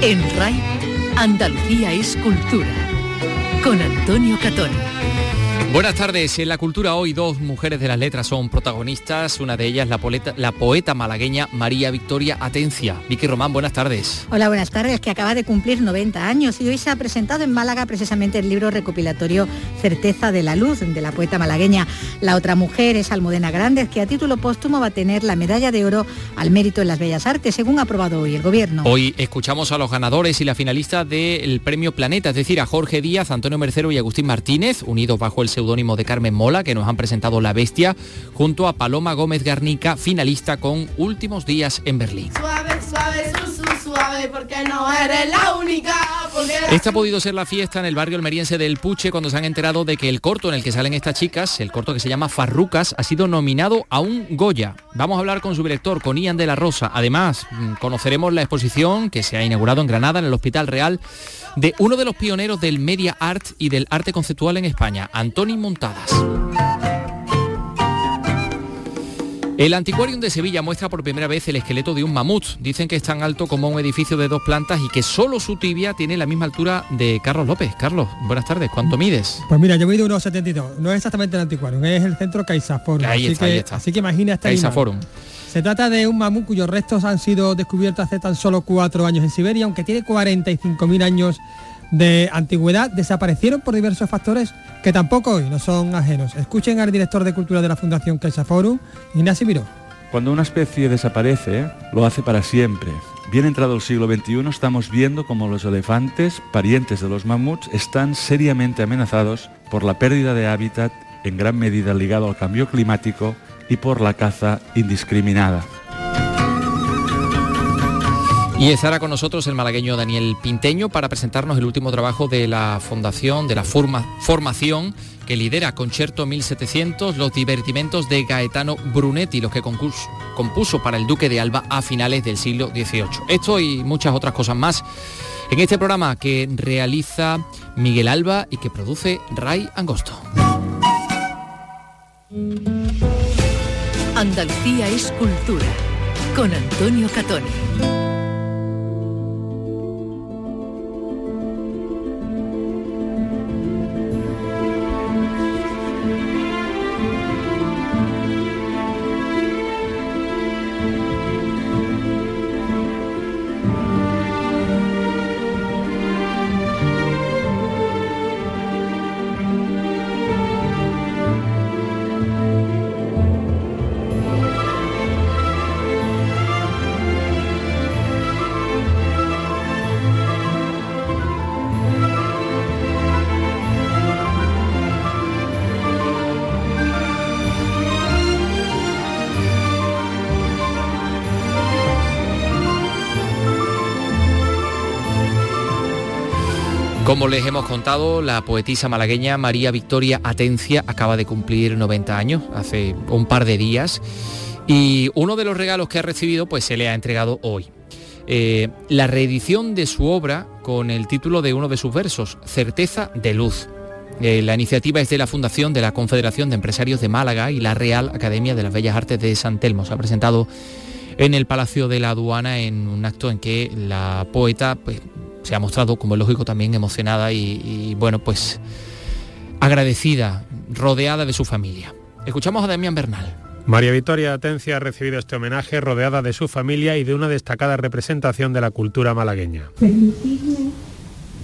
En RAI, Andalucía es cultura. Con Antonio Catón. Buenas tardes. En la cultura hoy dos mujeres de las letras son protagonistas. Una de ellas la, la poeta malagueña María Victoria Atencia. Vicky Román, buenas tardes. Hola, buenas tardes. Que acaba de cumplir 90 años y hoy se ha presentado en Málaga precisamente el libro recopilatorio Certeza de la Luz de la poeta malagueña. La otra mujer es Almudena Grandes, que a título póstumo va a tener la medalla de oro al mérito en las bellas artes, según ha aprobado hoy el gobierno. Hoy escuchamos a los ganadores y la finalista del premio Planeta, es decir, a Jorge Díaz, Antonio Mercero y Agustín Martínez, unidos bajo el seudónimo de Carmen Mola, que nos han presentado La Bestia, junto a Paloma Gómez Garnica, finalista con Últimos Días en Berlín. Porque no eres la única. Esta ha podido ser la fiesta en el barrio almeriense del Puche cuando se han enterado de que el corto en el que salen estas chicas, el corto que se llama Farrucas, ha sido nominado a un Goya. Vamos a hablar con su director, con Ian de la Rosa. Además, mm, conoceremos la exposición que se ha inaugurado en Granada, en el Hospital Real, de uno de los pioneros del media art y del arte conceptual en España, Antoni Montadas. El Antiquarium de Sevilla muestra por primera vez el esqueleto de un mamut. Dicen que es tan alto como un edificio de dos plantas y que solo su tibia tiene la misma altura de Carlos López. Carlos, buenas tardes. ¿Cuánto mides? Pues mira, yo mido unos 72. No es exactamente el Antiquarium, es el centro CaixaForum. Ahí así está, que, ahí está. Así que imagina esta CaixaForum. Se trata de un mamut cuyos restos han sido descubiertos hace tan solo cuatro años en Siberia, aunque tiene 45.000 años de antigüedad, desaparecieron por diversos factores que tampoco hoy no son ajenos. Escuchen al director de Cultura de la Fundación CaixaForum, Ignacio Miró. Cuando una especie desaparece, lo hace para siempre. Bien entrado el siglo XXI, estamos viendo como los elefantes, parientes de los mamuts, están seriamente amenazados por la pérdida de hábitat, en gran medida ligado al cambio climático y por la caza indiscriminada. Y estará con nosotros el malagueño Daniel Pinteño para presentarnos el último trabajo de la fundación, de la forma, formación que lidera Concerto 1700, los divertimentos de Gaetano Brunetti, los que compuso para el Duque de Alba a finales del siglo XVIII. Esto y muchas otras cosas más en este programa que realiza Miguel Alba y que produce Ray Angosto. Andalucía es cultura con Antonio Catoni. Como les hemos contado, la poetisa malagueña María Victoria Atencia acaba de cumplir 90 años, hace un par de días, y uno de los regalos que ha recibido pues se le ha entregado hoy. Eh, la reedición de su obra con el título de uno de sus versos, Certeza de Luz. Eh, la iniciativa es de la Fundación de la Confederación de Empresarios de Málaga y la Real Academia de las Bellas Artes de San Telmo. Se ha presentado en el Palacio de la Aduana en un acto en que la poeta pues, se ha mostrado, como es lógico, también emocionada y, bueno, pues agradecida, rodeada de su familia. Escuchamos a Damián Bernal. María Victoria Atencia ha recibido este homenaje rodeada de su familia y de una destacada representación de la cultura malagueña. Permitidme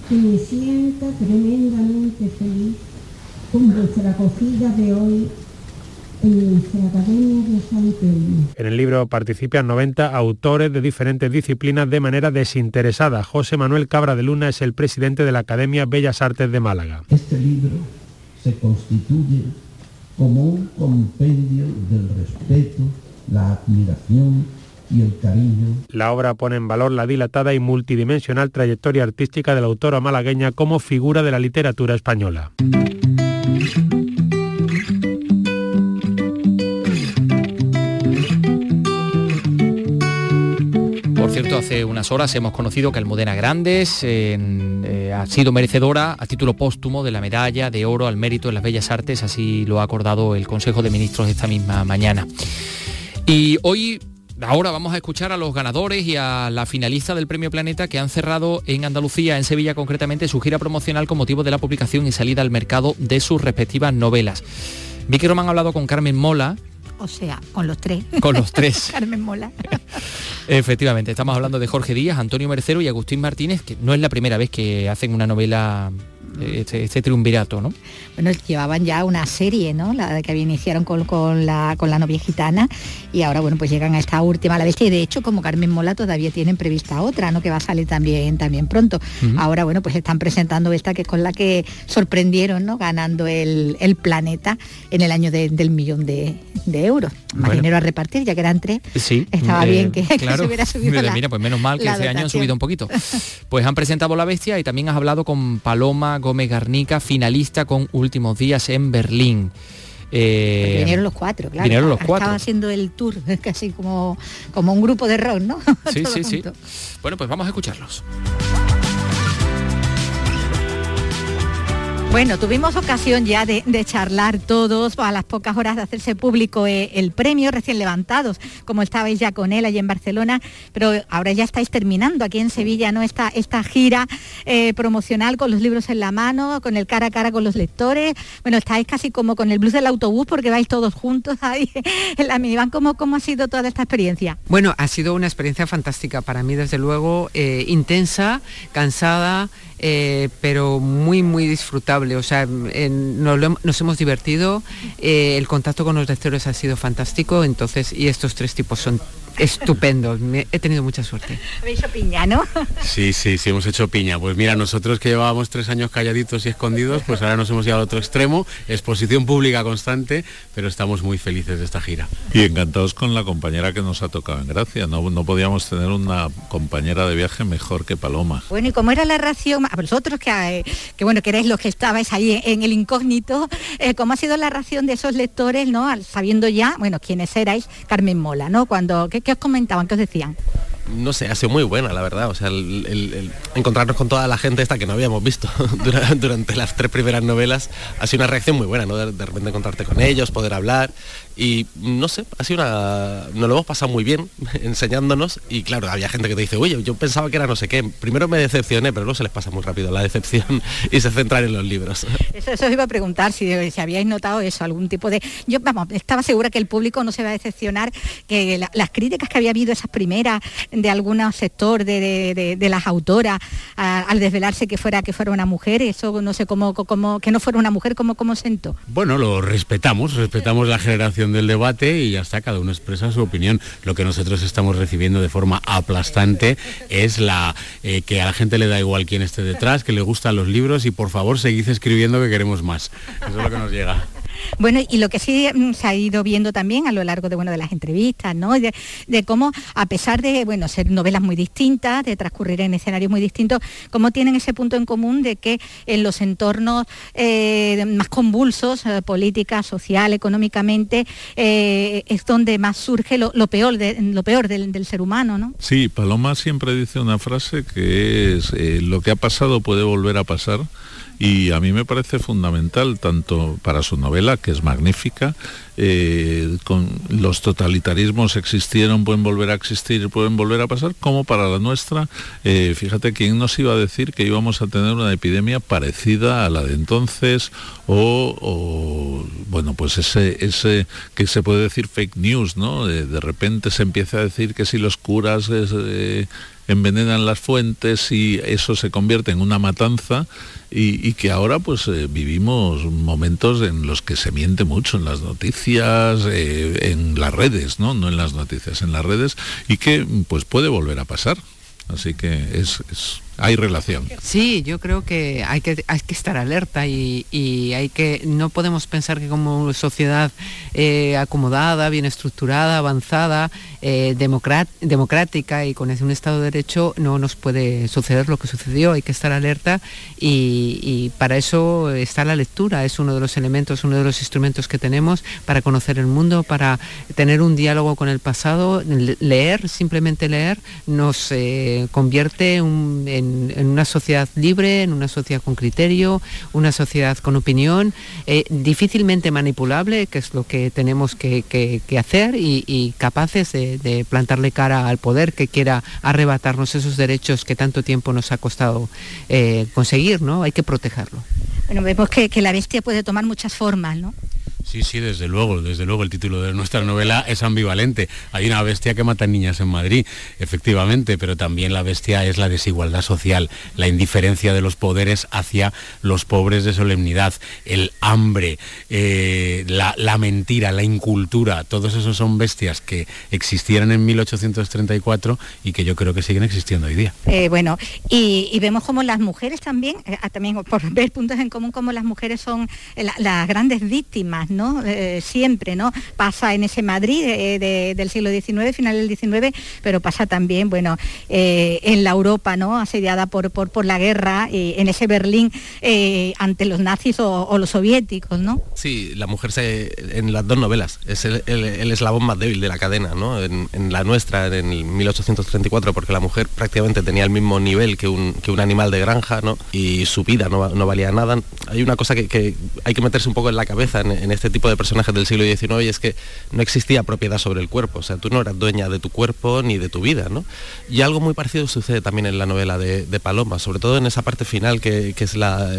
que me sienta tremendamente feliz con vuestra acogida de hoy en el libro participan 90 autores de diferentes disciplinas de manera desinteresada. José Manuel Cabra de Luna es el presidente de la Academia Bellas Artes de Málaga. Este libro se constituye como un compendio del respeto, la admiración y el cariño. La obra pone en valor la dilatada y multidimensional trayectoria artística de la autora malagueña como figura de la literatura española. Cierto, hace unas horas hemos conocido que Almudena Grandes, eh, ha sido merecedora a título póstumo de la medalla de oro al mérito en las bellas artes, así lo ha acordado el Consejo de Ministros esta misma mañana. Y hoy Ahora vamos a escuchar a los ganadores y a la finalista del Premio Planeta que han cerrado en Andalucía, en Sevilla concretamente, su gira promocional con motivo de la publicación y salida al mercado de sus respectivas novelas. Vicky Román ha hablado con Carmen Mola, o sea, con los tres. Con los tres. Carmen Mola. Efectivamente, estamos hablando de Jorge Díaz, Antonio Mercero y Agustín Martínez, que no es la primera vez que hacen una novela este, este, triunvirato, ¿no? Bueno, llevaban ya una serie, ¿no? La que iniciaron con, con, la, con la novia gitana y ahora, bueno, pues llegan a esta última, la bestia, y de hecho, como Carmen Mola todavía tienen prevista otra, ¿no? Que va a salir también, también pronto. Ahora, bueno, pues están presentando esta que es con la que sorprendieron, ¿no? Ganando el, planeta en el año del millón de, euros. Más dinero a repartir, ya que eran tres. Sí. Estaba eh, bien que, se hubiera subido Mira, mira, pues menos mal que este año han subido un poquito. Pues han presentado La Bestia y también has hablado con Paloma Gómez Garnica, finalista con Últimos Días en Berlín. Eh, vinieron los cuatro, claro. Vinieron los cuatro. Estaba haciendo el tour, casi como, como un grupo de rock, ¿no? Sí, sí, sí. Bueno, pues vamos a escucharlos. Bueno, tuvimos ocasión ya de, charlar todos a las pocas horas de hacerse público eh, el premio, recién levantados, como estabais ya con él allí en Barcelona, pero ahora ya estáis terminando aquí en Sevilla, ¿no? Esta, esta gira eh, promocional con los libros en la mano, con el cara a cara con los lectores. Bueno, estáis casi como con el blues del autobús porque vais todos juntos ahí en la minivan. ¿Cómo, cómo ha sido toda esta experiencia? Bueno, ha sido una experiencia fantástica para mí, desde luego, eh, intensa, cansada, eh, pero muy, muy disfrutable. O sea, nos, hemos divertido, eh, el contacto con los lectores ha sido fantástico, entonces, y estos tres tipos son estupendo. he tenido mucha suerte. ¿Habéis hecho piña, no? Sí, sí, sí, hemos hecho piña. Pues mira, nosotros que llevábamos tres años calladitos y escondidos, pues ahora nos hemos llegado al otro extremo, exposición pública constante, pero estamos muy felices de esta gira. Y encantados con la compañera que nos ha tocado en Gracia. No, no podíamos tener una compañera de viaje mejor que Paloma. Bueno, ¿y cómo era la ración? A vosotros que, eh, que bueno, que erais los que estabais ahí en el incógnito, eh, ¿cómo ha sido la ración de esos lectores, no? Sabiendo ya, bueno, quiénes erais, Carmen Mola, ¿no? Cuando, ¿qué, ¿Qué os comentaban? ¿Qué os decían? no sé, ha sido muy buena, la verdad. O sea, el, encontrarnos con toda la gente esta que no habíamos visto durante, las tres primeras novelas ha sido una reacción muy buena, ¿no? De, de, repente encontrarte con ellos, poder hablar y no sé, ha sido una... Nos lo hemos pasado muy bien enseñándonos y claro, había gente que te dice, oye, yo pensaba que era no sé qué. Primero me decepcioné, pero luego se les pasa muy rápido la decepción y se centran en los libros. Eso, eso os iba a preguntar, si, si habíais notado eso, algún tipo de... Yo, vamos, estaba segura que el público no se va a decepcionar, que las críticas que había habido esas primeras de algún sector de, las autoras al desvelarse que fuera que fuera una mujer, eso no sé cómo, cómo que no fuera una mujer, cómo, cómo sentó. Bueno, lo respetamos, respetamos la generación del debate y ya está, cada uno expresa su opinión. Lo que nosotros estamos recibiendo de forma aplastante es la eh, que a la gente le da igual quién esté detrás, que le gustan los libros y por favor seguid escribiendo que queremos más. Eso es lo que nos llega. Bueno, y lo que sí mm, se ha ido viendo también a lo largo de, bueno, de las entrevistas, ¿no? De, cómo, a pesar de, bueno, ser novelas muy distintas, de transcurrir en escenarios muy distintos, cómo tienen ese punto en común de que en los entornos eh, más convulsos, eh, política, social, económicamente, eh, es donde más surge lo, peor, lo peor del, ser humano, ¿no? Sí, Paloma siempre dice una frase que es, lo que ha pasado puede volver a pasar y a mí me parece fundamental tanto para su novela, que es magnífica, eh, con los totalitarismos existieron, pueden volver a existir, pueden volver a pasar, como para la nuestra, eh, fíjate quién nos iba a decir que íbamos a tener una epidemia parecida a la de entonces o, bueno, pues ese, ese que se puede decir fake news, ¿no? De, repente se empieza a decir que si los curas... Eh, envenenan las fuentes y eso se convierte en una matanza y, que ahora pues eh, vivimos momentos en los que se miente mucho en las noticias, eh, en las redes, ¿no? no en las noticias, en las redes y que pues puede volver a pasar. Así que es hay relación. Sí, yo creo que hay que, hay que estar alerta y, hay que, no podemos pensar que como sociedad eh, acomodada, bien estructurada, avanzada, eh, democrática y con un Estado de Derecho no nos puede suceder lo que sucedió, hay que estar alerta y, para eso está la lectura, es uno de los elementos, uno de los instrumentos que tenemos para conocer el mundo, para tener un diálogo con el pasado, leer, simplemente leer, nos eh, convierte en en, una sociedad libre, en una sociedad con criterio, una sociedad con opinión, eh, difícilmente manipulable, que es lo que tenemos que, hacer, y, capaces de, plantarle cara al poder que quiera arrebatarnos esos derechos que tanto tiempo nos ha costado eh, conseguir, ¿no? Hay que protegerlo. Bueno, vemos que, que la bestia puede tomar muchas formas, ¿no? Sí, sí, desde luego, desde luego el título de nuestra novela es ambivalente. Hay una bestia que mata niñas en Madrid, efectivamente, pero también la bestia es la desigualdad social, la indiferencia de los poderes hacia los pobres de solemnidad, el hambre, eh, la, mentira, la incultura, todos esos son bestias que existieron en 1834 y que yo creo que siguen existiendo hoy día. Eh, bueno, y, vemos como las mujeres también, eh, también por ver puntos en común, como las mujeres son las grandes víctimas, eh, siempre, ¿no? Pasa en ese Madrid eh, del siglo XIX, final del XIX, pero pasa también, bueno, eh, en la Europa, ¿no? Asediada por, por, la guerra, en ese Berlín ante los nazis o, los soviéticos, ¿no? Sí, la mujer se, en las dos novelas es el, eslabón más débil de la cadena, ¿no? En, la nuestra, en 1834, porque la mujer prácticamente tenía el mismo nivel que un, animal de granja. Y su vida no, valía nada. Hay una cosa que, hay que meterse un poco en la cabeza en este tipo de personajes del siglo XIX y es que no existía propiedad sobre el cuerpo, o sea, tú no eras dueña de tu cuerpo ni de tu vida, ¿no? Y algo muy parecido sucede también en la novela de, Paloma, sobre todo en esa parte final que, es la,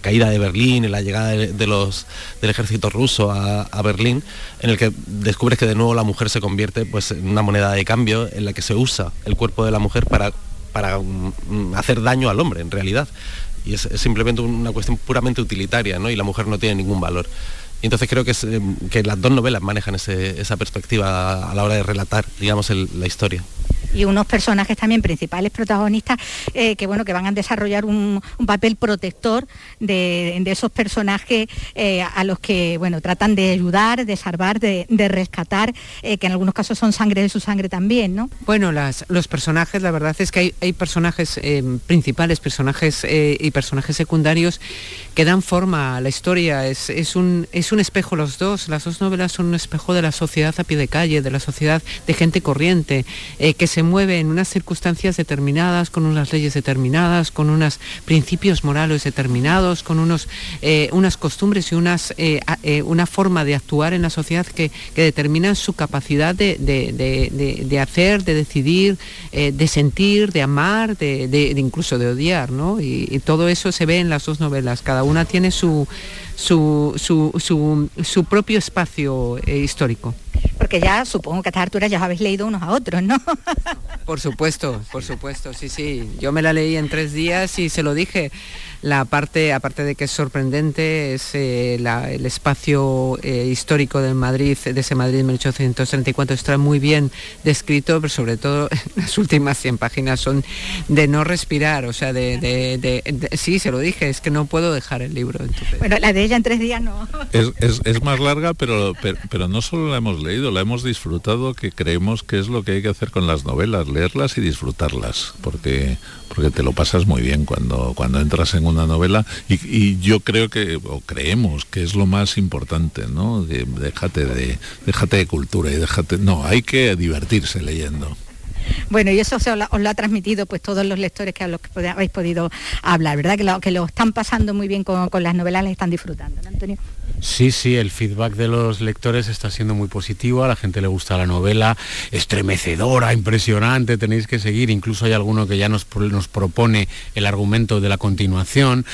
caída de Berlín y la llegada de, los, del ejército ruso a, Berlín, en el que descubres que de nuevo la mujer se convierte pues, en una moneda de cambio en la que se usa el cuerpo de la mujer para mm, hacer daño al hombre en realidad y es, simplemente una cuestión puramente utilitaria ¿no? y la mujer no tiene ningún valor y entonces creo que, eh, que las dos novelas manejan esa perspectiva a la hora de relatar, digamos, la historia y unos personajes también principales protagonistas eh, que bueno que van a desarrollar un, papel protector de, esos personajes eh, a los que bueno tratan de ayudar, de salvar, de, rescatar, que en algunos casos son sangre de su sangre también, ¿no? Bueno, las, los personajes, la verdad es que hay, personajes principales, personajes y personajes secundarios que dan forma a la historia. Es, es un es un espejo los dos, las dos novelas son un espejo de la sociedad a pie de calle, de la sociedad de gente corriente, eh, que se mueve en unas circunstancias determinadas, con unas leyes determinadas, con unos principios morales determinados, con unos, eh, unas costumbres y unas, eh, una forma de actuar en la sociedad que, determinan su capacidad de, hacer, de decidir, de sentir, de amar, de, incluso de odiar, ¿no? y todo eso se ve en las dos novelas, cada una tiene su su, su, su, propio espacio eh, histórico. Porque ya supongo que a estas alturas ya os habéis leído unos a otros, ¿no? Por supuesto, por supuesto, sí, sí. Yo me la leí en tres días y se lo dije. La parte, aparte de que es sorprendente, es eh, el espacio eh, histórico del Madrid, de ese Madrid 1834, está muy bien descrito, pero sobre todo las últimas 100 páginas son de no respirar, o sea, de, sí, se lo dije, es que no puedo dejar el libro. Bueno, la de ella en tres días no. Es, más larga, pero, pero, no solo la hemos leído, la hemos disfrutado, que creemos que es lo que hay que hacer con las novelas, leerlas y disfrutarlas, porque, porque te lo pasas muy bien cuando, cuando entras en una novela y, yo creo que, o creemos que es lo más importante, ¿no? déjate, de, déjate de cultura y déjate... No, hay que divertirse leyendo. Bueno, y eso os lo, ha transmitido pues todos los lectores que a los que habéis podido hablar, ¿verdad? Que lo, que lo están pasando muy bien con, con las novelas, les están disfrutando, ¿no, Antonio? Sí, sí, el feedback de los lectores está siendo muy positivo, a la gente le gusta la novela, estremecedora, impresionante, tenéis que seguir, incluso hay alguno que ya nos, nos propone el argumento de la continuación,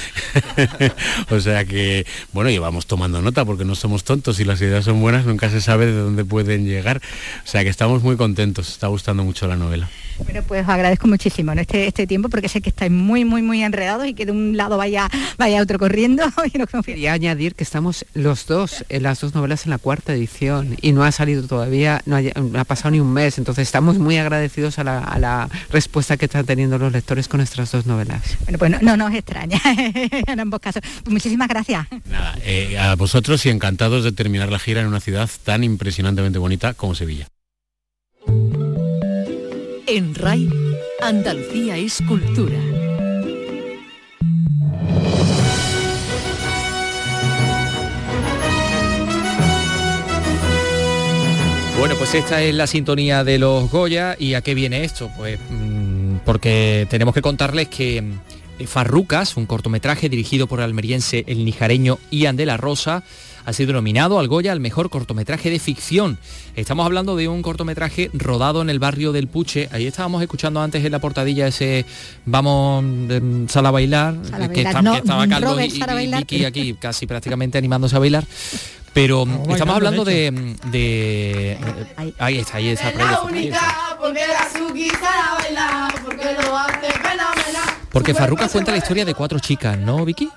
o sea que, bueno, llevamos tomando nota porque no somos tontos y las ideas son buenas, nunca se sabe de dónde pueden llegar, o sea que estamos muy contentos, está gustando mucho la novela. Bueno, pues os agradezco muchísimo este, este tiempo porque sé que estáis muy, muy, muy enredados y que de un lado vaya, vaya otro corriendo. Y Quería añadir que estamos los dos, en las dos novelas en la cuarta edición y no ha salido todavía, no ha, pasado ni un mes, entonces estamos muy agradecidos a la, respuesta que están teniendo los lectores con nuestras dos novelas. Bueno, pues no, nos extraña en ambos casos. Pues muchísimas gracias. Nada, eh, a vosotros y encantados de terminar la gira en una ciudad tan impresionantemente bonita como Sevilla. En RAI, Andalucía es cultura. Bueno, pues esta es la sintonía de los Goya y a qué viene esto? Pues mm, porque tenemos que contarles que eh, Farrucas, un cortometraje dirigido por el almeriense el nijareño Ian de la Rosa, ha sido nominado al Goya al mejor cortometraje de ficción. Estamos hablando de un cortometraje rodado en el barrio del Puche. Ahí estábamos escuchando antes en la portadilla ese Vamos de sala a bailar, Sala a que, bailar. está- No, que estaba Carlos Robert, y, y. Vicky aquí casi prácticamente animándose a bailar. Pero bailando, estamos hablando de de, de- eh, ahí está, ahí está. por ahí está, ahí está. porque la Suki sabe bailar, porque Farruca cuenta la historia de cuatro chicas, ¿no, Vicky?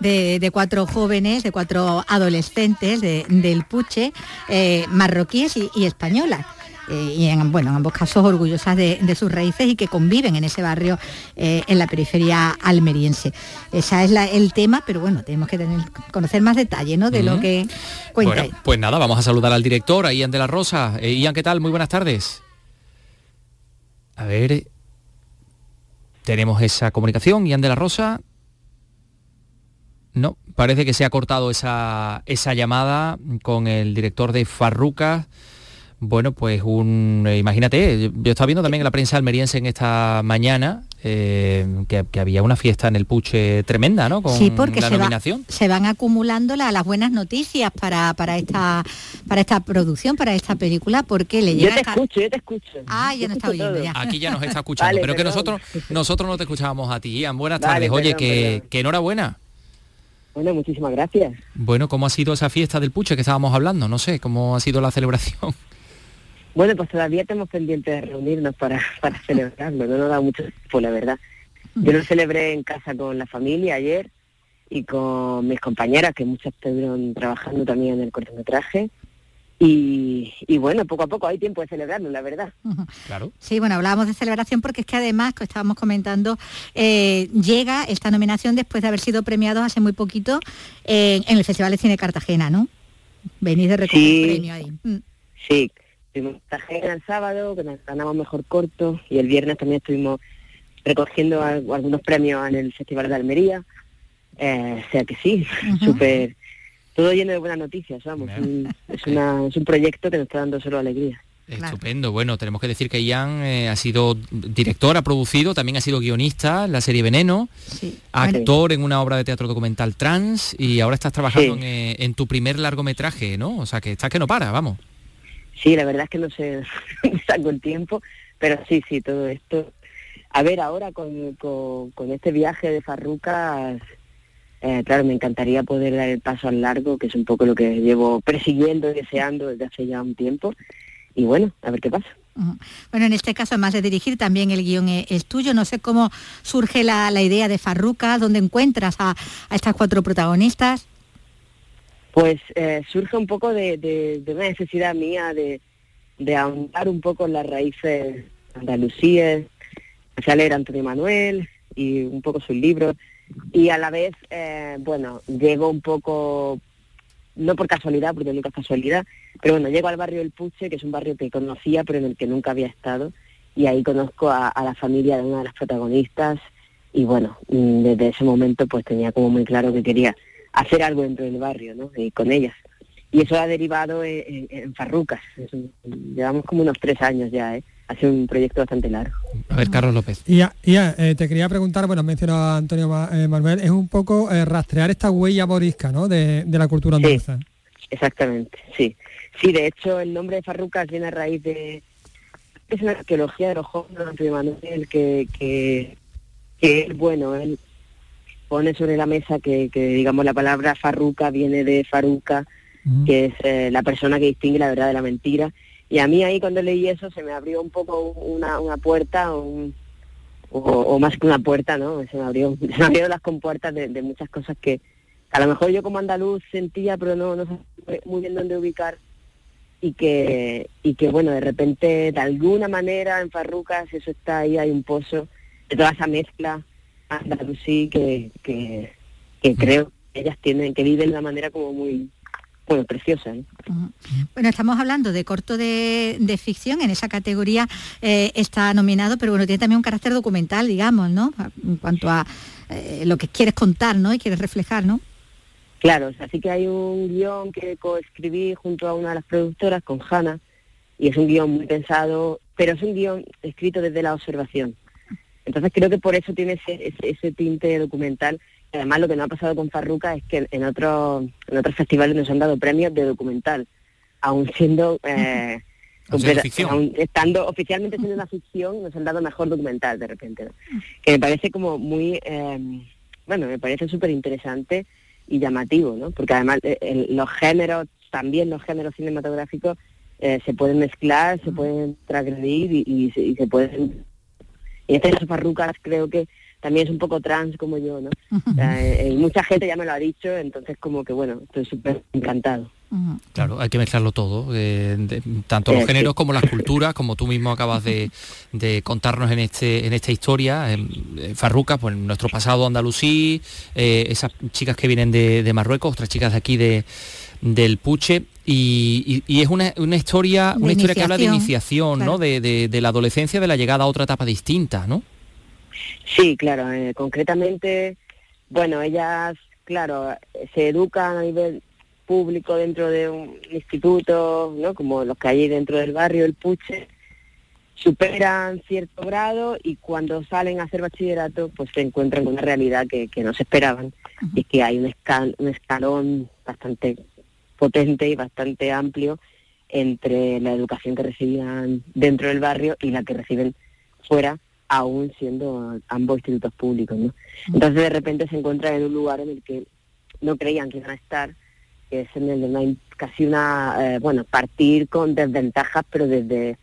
de, de cuatro jóvenes, de cuatro adolescentes de- del Puche, eh, marroquíes y, y españolas. Eh, y en, bueno, en ambos casos orgullosas de, de sus raíces y que conviven en ese barrio eh, en la periferia almeriense. Ese es la- el tema, pero bueno, tenemos que tener, conocer más detalle ¿no? de lo que cuenta. Bueno, pues nada, vamos a saludar al director, a Ian de la Rosa. Eh, Ian, ¿qué tal? Muy buenas tardes. A ver, tenemos esa comunicación, Ian de la Rosa. No, parece que se ha cortado esa, esa llamada con el director de Farruca. Bueno, pues un, eh, imagínate, yo estaba viendo también en la prensa almeriense en esta mañana eh, que, que había una fiesta en el Puche tremenda, ¿no? Con Sí, porque la se, va- nominación. se van acumulando la- las buenas noticias para, para, esta, para esta producción, para esta película, porque le Yo llega... te ca- escucho, yo te escucho. Ah, ya no está oyendo ya. Aquí ya nos está escuchando, Vale, pero que nosotros nosotros no te escuchábamos a ti, Ian. Buenas Vale, tardes. Oye, perdón, que, perdón. que enhorabuena. Bueno, muchísimas gracias. Bueno, ¿cómo ha sido esa fiesta del Puche que estábamos hablando? No sé, ¿cómo ha sido la celebración? Bueno, pues todavía tenemos pendiente de reunirnos para, para celebrarlo, no nos da mucho tiempo, la verdad. Yo lo celebré en casa con la familia ayer y con mis compañeras, que muchas estuvieron trabajando también en el cortometraje. Y, y bueno, poco a poco hay tiempo de celebrarlo, la verdad. Claro. Sí, bueno, hablábamos de celebración porque es que además, que estábamos comentando, eh, llega esta nominación después de haber sido premiados hace muy poquito en, en el Festival de Cine Cartagena, ¿no? Venís de recoger Sí. premio ahí. Mm. Sí, estuvimos en Cartagena el sábado, que nos ganamos mejor corto, y el viernes también estuvimos recogiendo al- algunos premios en el Festival de Almería. Eh, o sea que sí, súper, todo lleno de buenas noticias, vamos. Un- es, una, es un proyecto que nos está dando solo alegría. Estupendo. Bueno, tenemos que decir que Ian eh, ha sido director, ha producido, también ha sido guionista en la serie Veneno, actor en una obra de teatro documental trans y ahora estás trabajando Sí. en, eh, en tu primer largometraje, ¿no? O sea, que estás que no para, vamos. Sí, la verdad es que no sé, saco el tiempo, pero sí, sí, todo esto. A ver, ahora con, con, este viaje de Farrucas, eh, claro, me encantaría poder dar el paso al largo, que es un poco lo que llevo persiguiendo y deseando desde hace ya un tiempo. Y bueno, a ver qué pasa. Bueno, en este caso, además de dirigir, también el guion es, tuyo. No sé cómo surge la, la idea de Farruca, dónde encuentras a, a estas cuatro protagonistas. Pues eh, surge un poco de, una necesidad mía de, ahondar un poco en las raíces andalusíes, empecé a leer Antonio Manuel y un poco sus libros. Y a la vez, eh, bueno, llego un poco, no por casualidad, porque nunca es casualidad, pero bueno, llego al barrio del Puche, que es un barrio que conocía pero en el que nunca había estado y ahí conozco a, a la familia de una de las protagonistas. Y bueno, mm, desde ese momento pues tenía como muy claro que quería hacer algo dentro del barrio, ¿no? Y con ellas. Y eso ha derivado en, en- en Farrucas. Es un- llevamos como unos tres años ya, ¿eh? Ha sido un proyecto bastante largo. A ver, Carlos López. Y, ya- ya, eh, te quería preguntar, bueno, mencionado a Antonio Ma- eh, Manuel, es un poco eh, rastrear esta huella morisca, ¿no? De, de la cultura andaluza. Exactamente, sí. Sí, de hecho el nombre de Farrucas viene a raíz de... Es una arqueología de los jóvenes de Antonio Manuel que, que, que él, bueno, él pone sobre la mesa que, que, digamos, la palabra farruca viene de faruca, que es eh, la persona que distingue la verdad de la mentira. Y a mí ahí cuando leí eso se me abrió un poco una, una puerta, un- o, o más que una puerta, ¿no? Se me abrió, se me abrieron las compuertas de, de muchas cosas que a lo mejor yo como andaluz sentía, pero no, no sabía muy bien dónde ubicar y que y que bueno de repente de alguna manera en Farrucas eso está ahí hay un pozo de toda esa mezcla andalusí que, que, que creo que ellas tienen que viven de una manera como muy bueno preciosa. Bueno, estamos hablando de corto de, de ficción, en esa categoría eh, está nominado, pero bueno, tiene también un carácter documental, digamos, ¿no? En cuanto a eh, lo que quieres contar, ¿no? Y quieres reflejar, ¿no? Claro, o sea, sí que hay un guion que coescribí junto a una de las productoras, con Hanna, y es un guion muy pensado, pero es un guion escrito desde la observación. Entonces creo que por eso tiene ese, ese, tinte documental. Además lo que no ha pasado con Farruca es que en otros en otros festivales nos han dado premios de documental, aún siendo eh, estando oficialmente siendo una ficción, nos han dado mejor documental de repente. Que me parece como muy eh, bueno, me parece súper interesante y llamativo, ¿no? Porque además eh, los géneros, también los géneros cinematográficos eh, se pueden mezclar, se pueden transgredir y, se, pueden... Y este caso Farrucas creo que también es un poco trans como yo, ¿no? Eh, y mucha gente ya me lo ha dicho, entonces como que bueno, estoy súper encantado. Claro, hay que mezclarlo todo, tanto los géneros como las culturas, como tú mismo acabas de, contarnos en este en esta historia. Farruca, pues nuestro pasado andalusí, eh, esas chicas que vienen de, Marruecos, otras chicas de aquí de, del Puche. Y, es una, historia una historia que habla de iniciación, ¿no? De, la adolescencia, de la llegada a otra etapa distinta, ¿no? Sí, claro. Eh, concretamente, bueno, ellas, claro, se educan a nivel público dentro de un instituto, ¿no? como los que hay dentro del barrio, el Puche, superan cierto grado y cuando salen a hacer bachillerato pues se encuentran con una realidad que, que no se esperaban y que hay un, un escalón bastante potente y bastante amplio entre la educación que recibían dentro del barrio y la que reciben fuera, aún siendo ambos institutos públicos. ¿no? Entonces de repente se encuentran en un lugar en el que no creían que iban a estar que es en el de hay casi una, eh, bueno, partir con desventajas, pero desde,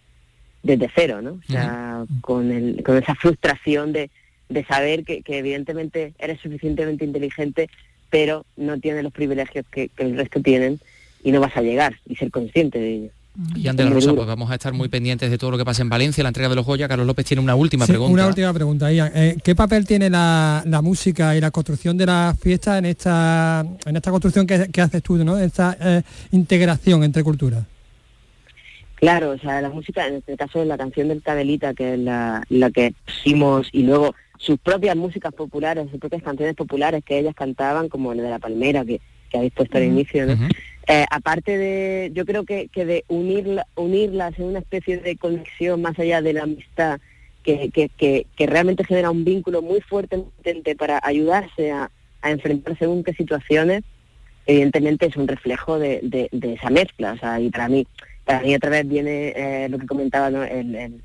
desde cero, ¿no? O sea, con, el, con esa frustración de, de saber que, que, evidentemente eres suficientemente inteligente, pero no tienes los privilegios que, que el resto tienen y no vas a llegar y ser consciente de ello. Y Andrés Rosa, pues vamos a estar muy pendientes de todo lo que pasa en Valencia, la entrega de los Goya. Carlos López tiene una última pregunta. Una última pregunta, Ian. Eh, ¿Qué papel tiene la, música y la construcción de la fiesta en esta en esta construcción que, haces tú, ¿no? Esta eh, integración entre culturas. Claro, o sea, la música, en este caso de la canción del Cabelita, que es la, que pusimos, y luego sus propias músicas populares, sus propias canciones populares que ellas cantaban, como la de la Palmera, que, que habéis puesto al inicio, ¿no? Eh, aparte de, yo creo que, que de unirla, unirlas en una especie de conexión más allá de la amistad, que, que, que, realmente genera un vínculo muy fuerte para ayudarse a, a enfrentar según qué situaciones, evidentemente es un reflejo de, de, esa mezcla. O sea, y para mí, para mí otra vez viene eh, lo que comentaba, ¿no? el,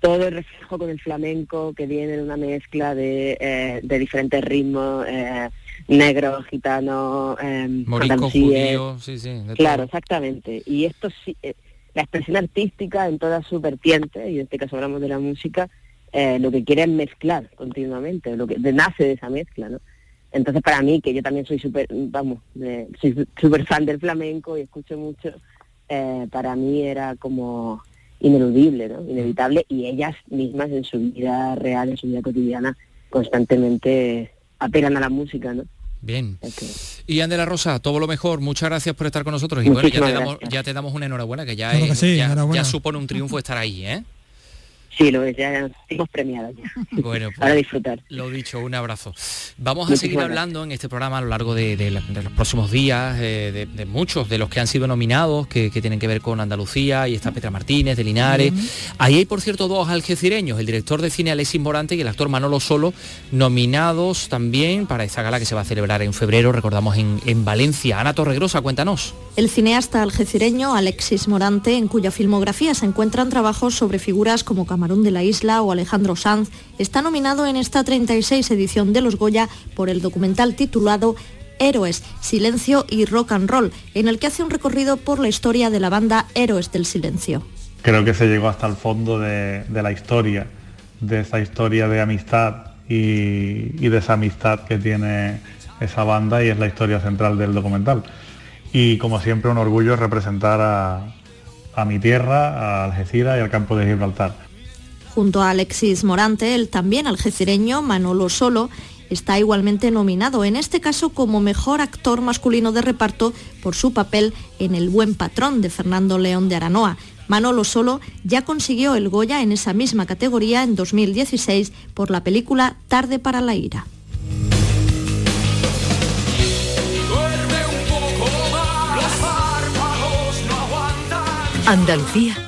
todo el reflejo con el flamenco que viene en una mezcla de, eh, de diferentes ritmos, eh, negro, gitano, eh, judío, sí, sí. Claro, exactamente. Y esto sí, eh, la expresión artística en toda su vertiente, y en este caso hablamos de la música, eh, lo que quiere es mezclar continuamente, lo que nace de esa mezcla, ¿no? Entonces para mí, que yo también soy súper, vamos, soy súper fan del flamenco y escucho mucho, eh, para mí era como ineludible, ¿no? Inevitable, y ellas mismas en su vida real, en su vida cotidiana, constantemente apelan a la música, ¿no? Bien. Y Andela Rosa, todo lo mejor. Muchas gracias por estar con nosotros. Y bueno, ya te, damos, ya te damos una enhorabuena, que ya, ya, supone un triunfo estar ahí, ¿eh? Sí, lo es, ya hemos premiado ya. Bueno, pues, para disfrutar. Lo dicho, un abrazo. Vamos a seguir hablando en este programa a lo largo de, los próximos días, eh, de, muchos de los que han sido nominados, que, tienen que ver con Andalucía, y está Petra Martínez, de Linares. Ahí hay, por cierto, dos algecireños, el director de cine Alexis Morante y el actor Manolo Solo, nominados también para esta gala que se va a celebrar en febrero, recordamos, en, en Valencia. Ana Torregrosa, cuéntanos. El cineasta algecireño Alexis Morante, en cuya filmografía se encuentran trabajos sobre figuras como Camarón de la Isla o Alejandro Sanz, está nominado en esta 36 edición de los Goya por el documental titulado Héroes, Silencio y Rock and Roll, en el que hace un recorrido por la historia de la banda Héroes del Silencio. Creo que se llegó hasta el fondo de, la historia, de esa historia de amistad y, de esa amistad que tiene esa banda y es la historia central del documental y como siempre un orgullo representar a, mi tierra, a Algeciras y al campo de Gibraltar. Junto a Alexis Morante, el también algecireño Manolo Solo está igualmente nominado, en este caso como mejor actor masculino de reparto por su papel en El buen patrón de Fernando León de Aranoa. Manolo Solo ya consiguió el Goya en esa misma categoría en 2016 por la película Tarde para la ira. Andalucía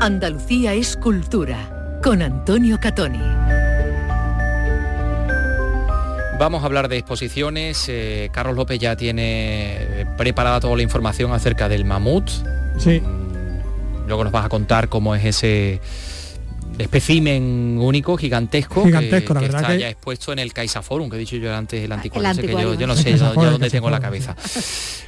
Andalucía es cultura, con Antonio Catoni. Vamos a hablar de exposiciones. Eh, Carlos López ya tiene eh, preparada toda la información acerca del mamut. Sí. Luego nos vas a contar cómo es ese espécimen único, gigantesco, Gigantesco, la que, que verdad está que- ya expuesto en el Caixa Forum, que he dicho yo antes, el anticuario, que yo, yo no sé dónde tengo la cabeza.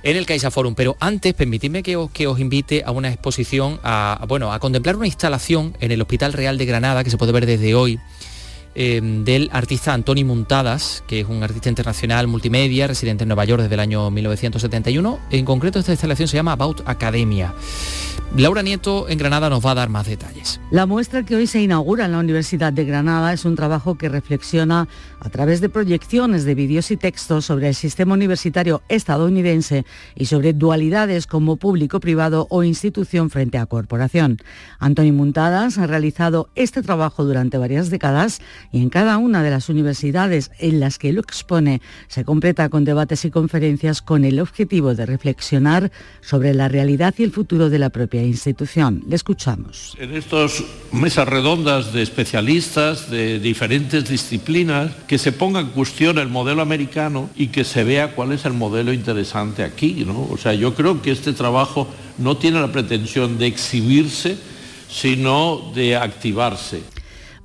En el Caixa Forum, pero antes permitidme que os, que os invite a una exposición, a, bueno, a contemplar una instalación en el Hospital Real de Granada, que se puede ver desde hoy, eh, del artista Antoni Muntadas, que es un artista internacional multimedia, residente en Nueva York desde el año 1971. En concreto, esta instalación se llama About Academia. Laura Nieto en Granada nos va a dar más detalles. La muestra que hoy se inaugura en la Universidad de Granada es un trabajo que reflexiona a través de proyecciones de vídeos y textos sobre el sistema universitario estadounidense y sobre dualidades como público-privado o institución frente a corporación. Antonio Muntadas ha realizado este trabajo durante varias décadas y en cada una de las universidades en las que lo expone se completa con debates y conferencias con el objetivo de reflexionar sobre la realidad y el futuro de la propia institución. Le escuchamos. En estas mesas redondas de especialistas de diferentes disciplinas, que se ponga en cuestión el modelo americano y que se vea cuál es el modelo interesante aquí, ¿no? O sea, yo creo que este trabajo no tiene la pretensión de exhibirse, sino de activarse.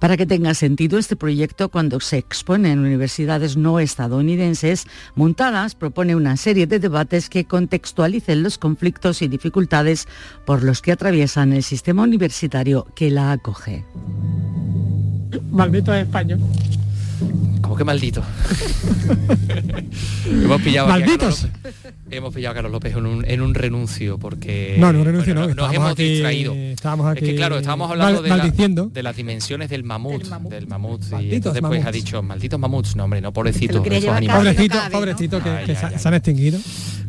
Para que tenga sentido este proyecto cuando se expone en universidades no estadounidenses, Montadas propone una serie de debates que contextualicen los conflictos y dificultades por los que atraviesan el sistema universitario que la acoge. Maldito español. ¿Cómo que maldito? Hemos pillado aquí a Malditos. Hemos pillado a Carlos López en un, en un renuncio porque No, no renuncio, no, nos hemos aquí- distraído. estábamos Es que aquí claro, estábamos hablando mal- de, la- maldiciendo. de las dimensiones del mamut, del mamut, y Malditos entonces pues ha dicho, malditos mamuts, no hombre, no pobrecitos, quería esos llevar animales. Pobrecito, pobrecito que, se han extinguido.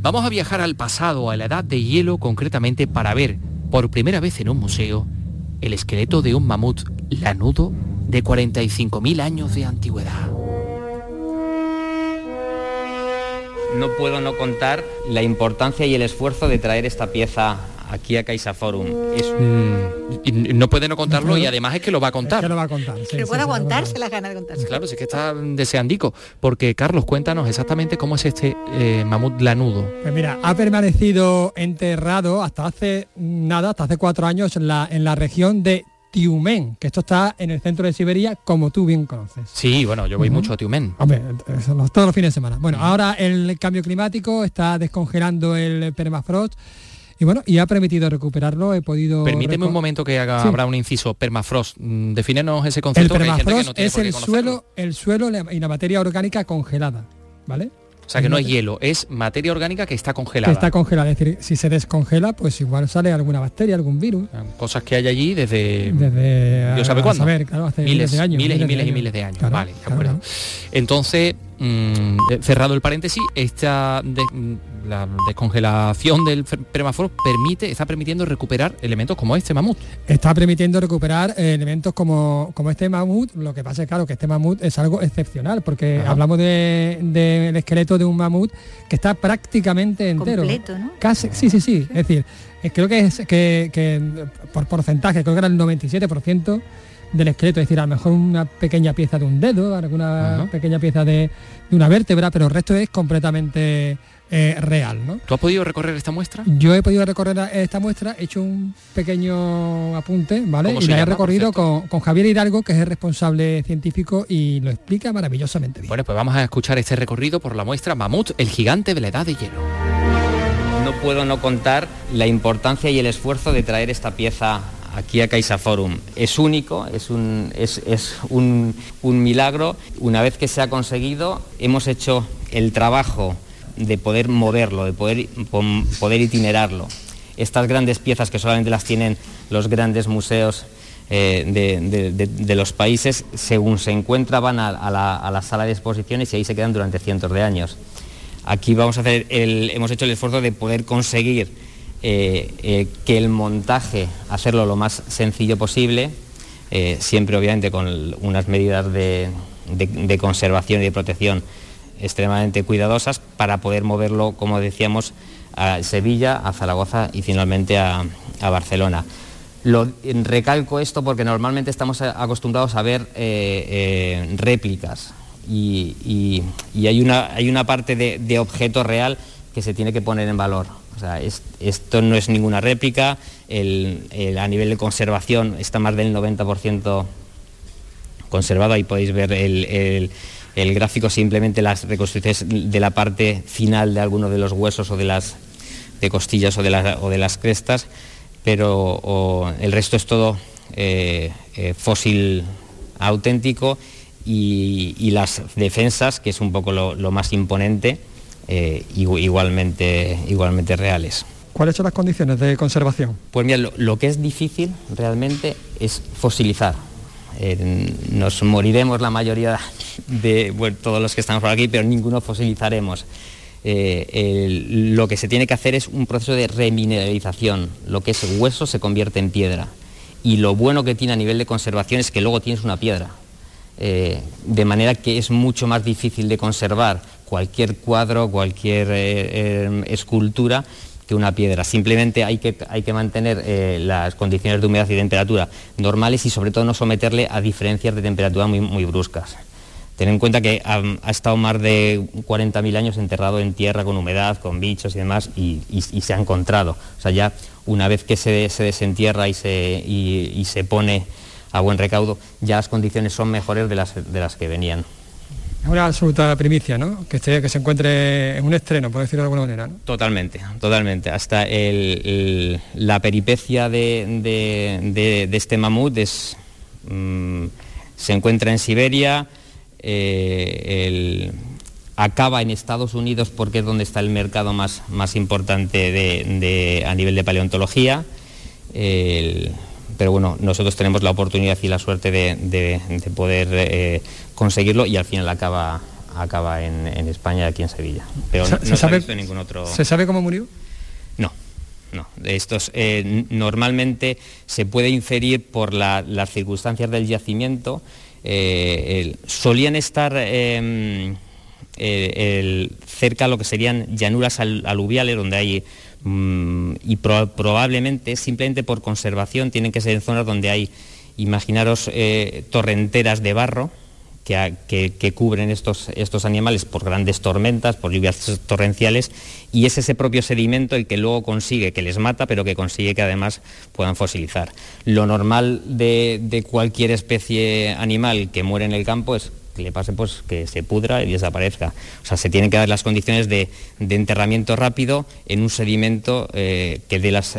Vamos a viajar al pasado, a la edad de hielo concretamente, para ver por primera vez en un museo el esqueleto de un mamut lanudo de 45.000 años de antigüedad. No puedo no contar la importancia y el esfuerzo de traer esta pieza aquí a Caixa Forum. Es y no puede no contarlo y además es que lo va a contar. Que lo va a contar. sí, Pero sí, puede sí, lo va a aguantarse las ganas de contarse. Claro, sí que está deseandico, porque Carlos, cuéntanos exactamente cómo es este eh, mamut lanudo. Pues mira, ha permanecido enterrado hasta hace nada, hasta hace cuatro años en la, en la región de Tiumen, que esto está en el centro de Siberia, como tú bien conoces. Sí, bueno, yo voy mucho a Tiumen. Hombre, todos los fines de semana. Bueno, ahora el cambio climático está descongelando el permafrost y bueno, y ha permitido recuperarlo. He podido. Permíteme un momento que haga, Sí. habrá un inciso. Permafrost, mm, defínenos ese El concepto que hay gente que permafrost no tiene es el suelo, el suelo y la materia orgánica congelada, ¿vale? O sea que no es hielo, es materia orgánica que está Que congelada. está congelada, es decir, si se descongela, pues igual sale alguna bacteria, algún virus. Cosas que hay allí desde, Desde Dios sabe cuándo. saber, claro, hace miles, miles de años, miles y miles de y miles de años. Claro, vale, de claro, acuerdo. Entonces, mm, cerrado el paréntesis, esta de- la descongelación del permafrost permite, está permitiendo recuperar elementos como este mamut. está permitiendo recuperar eh, elementos como, como este mamut. Lo que pasa es claro que este mamut es algo excepcional, porque Ajá. hablamos de- del esqueleto de un mamut que está prácticamente entero. Completo, ¿no? Casi, sí, sí, sí. Es decir, eh, creo que es que, que, por porcentaje, creo que era el 97% del esqueleto, es decir, a lo mejor una pequeña pieza de un dedo, alguna Ajá. pequeña pieza de, de una vértebra, pero el resto es completamente eh, real, ¿no? ¿Tú has podido recorrer esta muestra? Yo he podido recorrer esta muestra, he hecho un pequeño apunte, ¿vale? ¿Cómo Y la he recorrido con, con Javier Hidalgo, que es el responsable científico y lo explica maravillosamente bien. Bueno, pues vamos a escuchar este recorrido por la muestra Mamut, el gigante de la edad de hielo. no puedo no contar la importancia y el esfuerzo de traer esta pieza aquí a Caixa Forum. Es único, es, un, es, es un, un milagro. Una vez que se ha conseguido, hemos hecho el trabajo de poder moverlo, de poder, poder itinerarlo. estas grandes piezas que solamente las tienen los grandes museos eh, de, los países, según se encuentra van a, la, sala de exposiciones y ahí se quedan durante cientos de años. Aquí vamos a hacer hemos hecho el esfuerzo de poder conseguir eh, eh, que el montaje, hacerlo lo más sencillo posible, siempre obviamente con unas medidas de, conservación y de protección extremadamente cuidadosas para poder moverlo, como decíamos, a Sevilla, a Zaragoza y finalmente a Barcelona. Lo, recalco esto porque normalmente estamos acostumbrados a ver eh, eh, réplicas y, hay, una, hay, una, parte de, objeto real que se tiene que poner en valor. esto no es ninguna réplica, a nivel de conservación está más del 90% conservado, ahí podéis ver el, gráfico, simplemente las reconstrucciones de la parte final de algunos de los huesos o de las de costillas o de, o de las crestas pero el resto es todo eh, eh, fósil auténtico y, las defensas, que es un poco lo, más imponente, eh, igualmente, igualmente reales. ¿Cuáles son las condiciones de conservación? Pues mira, lo, que es difícil realmente es fosilizar. Nos moriremos la mayoría de todos los que estamos por aquí, pero ninguno fosilizaremos. Eh, lo que se tiene que hacer es un proceso de remineralización. Lo que es hueso se convierte en piedra. Y lo bueno que tiene a nivel de conservación es que luego tienes una piedra. Eh, de manera que es mucho más difícil de conservar cualquier cuadro, cualquier eh, escultura que una piedra. Simplemente hay que, hay que mantener las condiciones de humedad y temperatura normales y sobre todo no someterle a diferencias de temperatura muy, muy bruscas. Ten en cuenta que ha, estado más de 40.000 años enterrado en tierra con humedad, con bichos y demás, y, se ha encontrado. O sea, ya una vez que se, desentierra y se, se, pone a buen recaudo, ya las condiciones son mejores de las, de las que venían. Es una absoluta primicia, ¿no? Que, se encuentre en un estreno, por decirlo de alguna manera. Totalmente, totalmente. Hasta la peripecia de, este mamut mm, se encuentra en Siberia, eh, acaba en Estados Unidos porque es donde está el mercado más, más importante a nivel de paleontología. pero bueno, nosotros tenemos la oportunidad y la suerte de, poder eh, conseguirlo y al final acaba, acaba en, España, aquí en Sevilla. Pero no, se, sabe, ningún otro... ¿Se sabe cómo murió? No, no. Estos, eh, normalmente se puede inferir por las circunstancias del yacimiento eh, solían estar em, eh, cerca lo que serían llanuras aluviales, donde hay, mm, y probablemente simplemente por conservación tienen que ser en zonas donde hay, imaginaros, torrenteras de barro, que, cubren estos, estos animales por grandes tormentas, por lluvias torrenciales, y es ese propio sedimento el que luego consigue, que les mata, pero que consigue que además puedan fosilizar. Lo normal de, cualquier especie animal que muere en el campo es que le pase pues que se pudra y desaparezca. O sea, se tienen que dar las condiciones de, enterramiento rápido en un sedimento eh, que dé las,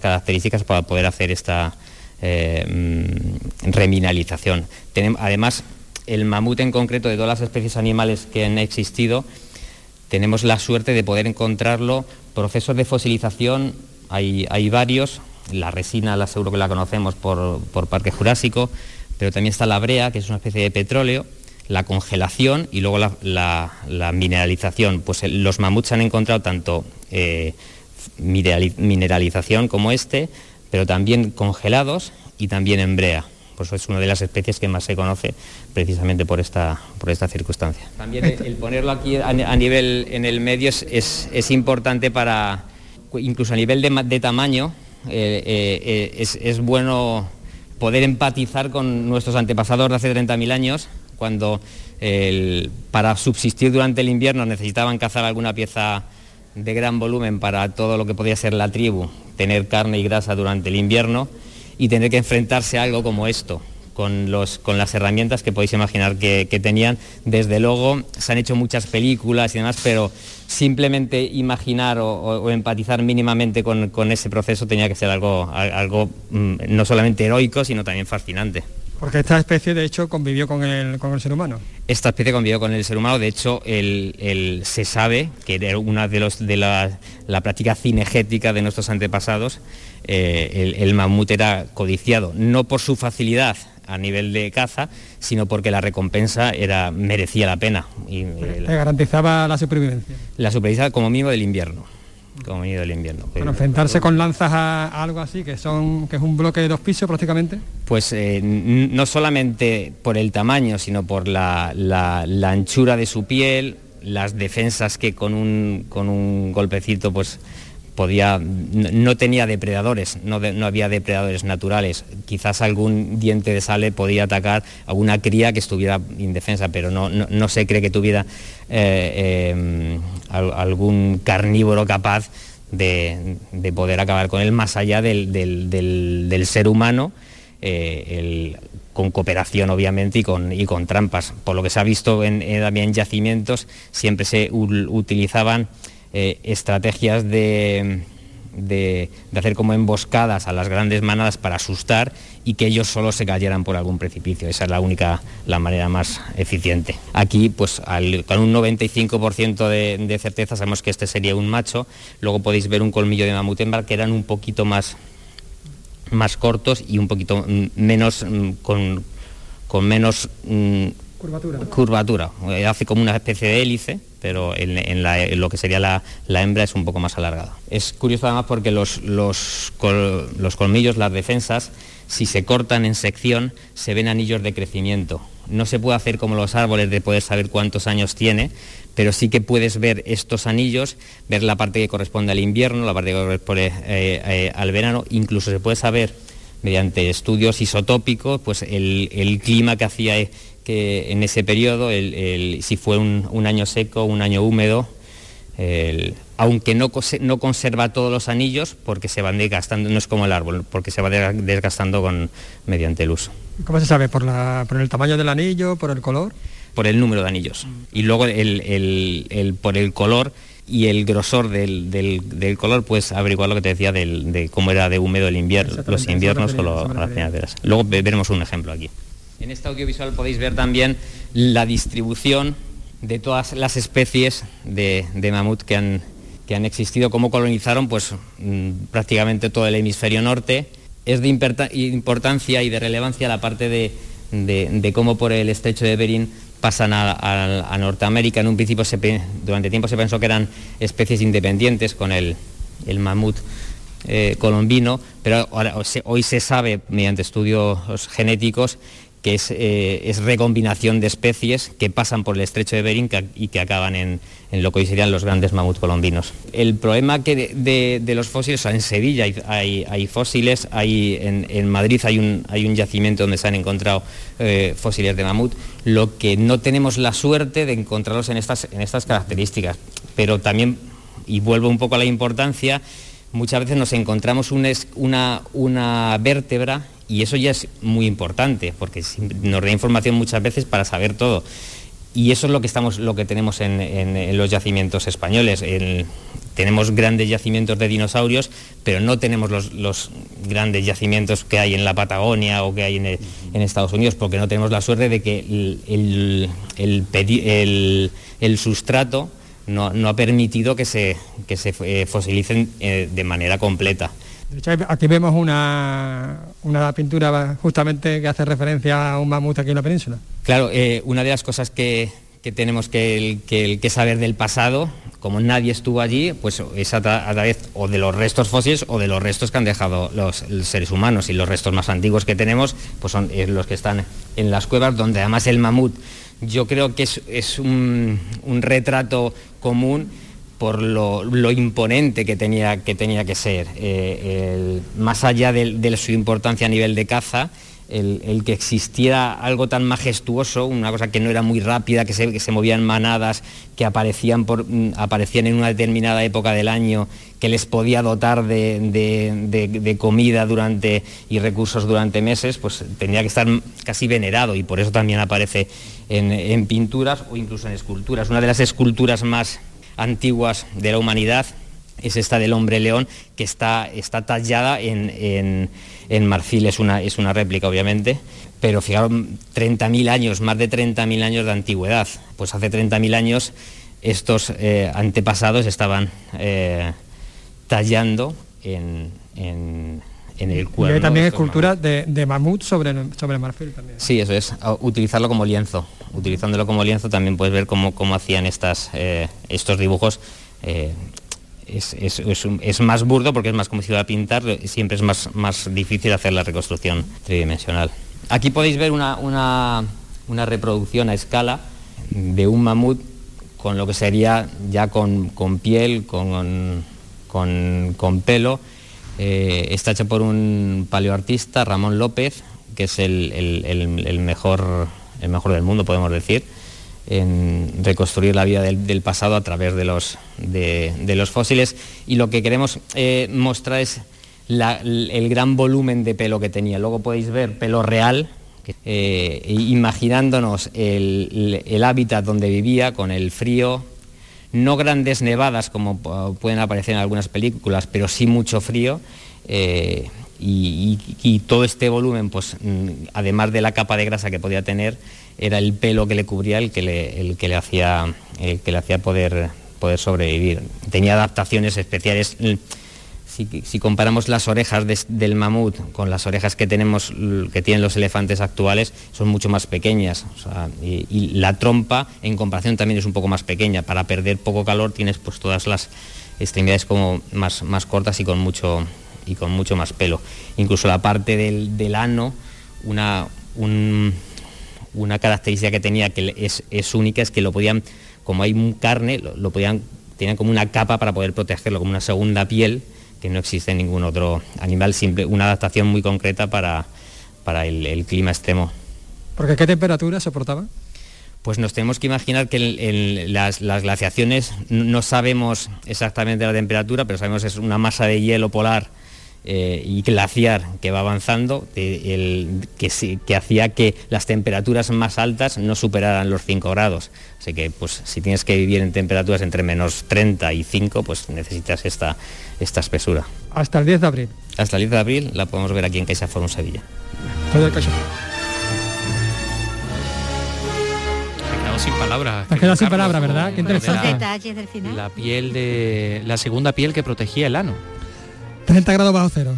características para poder hacer esta eh, mm, reminalización. además, el mamut en concreto, de todas las especies animales que han existido, tenemos la suerte de poder encontrarlo. Procesos de fosilización hay, varios, la resina la seguro que la conocemos por, Parque Jurásico, pero también está la brea, que es una especie de petróleo, la congelación y luego la, mineralización. Pues los mamuts han encontrado tanto eh, mineralización como este, pero también congelados y también en brea pues es una de las especies que más se conoce precisamente por esta, por circunstancia. También el, ponerlo aquí a, nivel en el medio es, importante para, incluso a nivel de, tamaño, eh, eh, es, bueno poder empatizar con nuestros antepasados de hace 30.000 años, cuando para subsistir durante el invierno necesitaban cazar alguna pieza de gran volumen para todo lo que podía ser la tribu, tener carne y grasa durante el invierno y tener que enfrentarse a algo como esto, con, los, con las herramientas que podéis imaginar que, tenían. Desde luego se han hecho muchas películas y demás, pero simplemente imaginar o, empatizar mínimamente con, ese proceso tenía que ser algo, algo mm, no solamente heroico, sino también fascinante. Porque esta especie de hecho convivió con el, con el ser humano. esta especie convivió con el ser humano. De hecho, se sabe que era una de, los, de la, práctica cinegética de nuestros antepasados. Eh, el, mamut era codiciado, no por su facilidad a nivel de caza, sino porque la recompensa era, merecía la pena. Y, eh, garantizaba la supervivencia. La supervivencia como mínimo del invierno como venido del invierno. Bueno, enfrentarse con lanzas a, algo así, que son que es un bloque de dos pisos prácticamente. Pues eh, no solamente por el tamaño, sino por la, anchura de su piel, las defensas que con un, con un golpecito pues podía, no, tenía depredadores, no, había depredadores naturales. Quizás algún diente de sale podía atacar a una cría que estuviera indefensa, pero no, no, se cree que tuviera eh, em, algún carnívoro capaz de, poder acabar con él más allá del, ser humano. Eh, con cooperación obviamente y con, y con trampas. Por lo que se ha visto en, también yacimientos, siempre se utilizaban eh, estrategias de, hacer como emboscadas a las grandes manadas para asustar y que ellos solo se cayeran por algún precipicio. Esa es la única, la manera más eficiente. Aquí, pues con un 95% de, certeza sabemos que este sería un macho. Luego podéis ver un colmillo de mamut que eran un poquito más, más cortos y un poquito menos mm, con, con menos mm, curvatura. curvatura. Hace como una especie de hélice pero en, lo que sería la, hembra es un poco más alargada. Es curioso además porque los, colmillos, las defensas, si se cortan en sección, se ven anillos de crecimiento. No se puede hacer como los árboles de poder saber cuántos años tiene, pero sí que puedes ver estos anillos, ver la parte que corresponde al invierno, la parte que corresponde eh, eh, al verano, incluso se puede saber mediante estudios isotópicos, pues el, clima que hacía que en ese periodo, si fue un, año seco, un año húmedo, aunque no, no, conserva todos los anillos porque se van desgastando, no es como el árbol, porque se va desgastando con, mediante el uso. ¿Cómo se sabe? ¿Por, ¿Por el tamaño del anillo? ¿Por el color? Por el número de anillos. Y luego por el color y el grosor del, color, pues averiguar lo que te decía de cómo era de húmedo el invierno, los inviernos o las primaveras. Luego veremos un ejemplo aquí. En este audiovisual podéis ver también la distribución de todas las especies de, mamut que han, existido, cómo colonizaron pues, mm, prácticamente todo el hemisferio norte. Es de importancia y de relevancia la parte de, cómo por el estrecho de Bering pasan a, Norteamérica. En un principio, durante tiempo se pensó que eran especies independientes con el, mamut eh, colombino, pero hoy se sabe mediante estudios genéticos que eh, es, recombinación de especies que pasan por el estrecho de Bering y que acaban en, lo que hoy serían los grandes mamuts colombinos. El problema que de, los fósiles, en Sevilla hay, fósiles, hay, en, Madrid hay un, yacimiento donde se han encontrado eh, fósiles de mamut, lo que no tenemos la suerte de encontrarlos en estas características, pero también, y vuelvo un poco a la importancia, muchas veces nos encontramos una, una vértebra y eso ya es muy importante, porque nos da información muchas veces para saber todo. Y eso es lo que, estamos, lo que tenemos en, los yacimientos españoles. tenemos grandes yacimientos de dinosaurios, pero no tenemos los, grandes yacimientos que hay en la Patagonia o que hay en, Estados Unidos, porque no tenemos la suerte de que el, el, sustrato no, ha permitido que se, que se eh, fosilicen eh, de manera completa. De hecho, aquí vemos una, pintura justamente que hace referencia a un mamut aquí en la península. Claro, eh, una de las cosas que, tenemos que, saber del pasado, como nadie estuvo allí, pues es a, través o de los restos fósiles o de los restos que han dejado los, seres humanos. Y los restos más antiguos que tenemos pues son los que están en las cuevas, donde además el mamut, yo creo que es, un retrato común por lo, imponente que tenía que, tenía que ser. Eh, más allá de, su importancia a nivel de caza, el, que existiera algo tan majestuoso, una cosa que no era muy rápida, que se, que movían manadas, que aparecían, mm, aparecían en una determinada época del año, que les podía dotar de, comida durante, y recursos durante meses, pues tenía que estar casi venerado y por eso también aparece en, en pinturas o incluso en esculturas. Una de las esculturas más antiguas de la humanidad es esta del hombre león que está, está tallada en, marfil, es una, es una réplica obviamente, pero fijaros, 30.000 años, más de 30.000 años de antigüedad. Pues hace 30.000 años estos eh, antepasados estaban eh, tallando en, el cuerpo. Y hay también esculturas de, de, mamut sobre, sobre marfil también. Sí, eso es, utilizarlo como lienzo. Utilizándolo como lienzo también puedes ver cómo, cómo hacían estas, eh, estos dibujos es, más burdo porque es más iba a pintar, siempre es más, más difícil hacer la reconstrucción tridimensional. Aquí podéis ver una, reproducción a escala de un mamut con lo que sería ya con, piel, con, con, pelo. Eh, está hecho por un paleoartista, Ramón López, que es el, mejor, el mejor del mundo, podemos decir en reconstruir la vida del, pasado a través de los, de, los, fósiles y lo que queremos eh, mostrar es el gran volumen de pelo que tenía. Luego podéis ver pelo real, eh, imaginándonos el, hábitat donde vivía con el frío, no grandes nevadas como pueden aparecer en algunas películas, pero sí mucho frío. Eh, y, todo este volumen, pues mm, además de la capa de grasa que podía tener, era el pelo que le cubría el que le, el que le hacía, el que le hacía poder, poder sobrevivir. Tenía adaptaciones especiales. Si, comparamos las orejas del mamut con las orejas que tenemos, que tienen los elefantes actuales, son mucho más pequeñas. y, la trompa, en comparación, también es un poco más pequeña. Para perder poco calor tienes pues todas las extremidades como más, más cortas y con mucho, y con mucho más pelo. Incluso la parte del, del ano, una, un, una característica que tenía que es, única es que lo podían, como hay carne, lo, podían, tenían como una capa para poder protegerlo, como una segunda piel que no existe en ningún otro animal, simple, una adaptación muy concreta para, para el, clima extremo. ¿Porque qué temperatura soportaba? Pues nos tenemos que imaginar que las, las, glaciaciones no sabemos exactamente la temperatura, pero sabemos que es una masa de hielo polar eh, y glaciar que va avanzando, que, que, hacía que las temperaturas más altas no superaran los 5 grados. Así que pues, si tienes que vivir en temperaturas entre menos 30 y 5, pues necesitas esta, esta espesura. Hasta el 10 de abril. Hasta el 10 de abril la podemos ver aquí en Caixa Forum Sevilla. sin palabras. Te has quedado sin palabras, ¿verdad? Qué interesante. detalles del final. La piel de la segunda piel que protegía el ano. 30 grados bajo cero.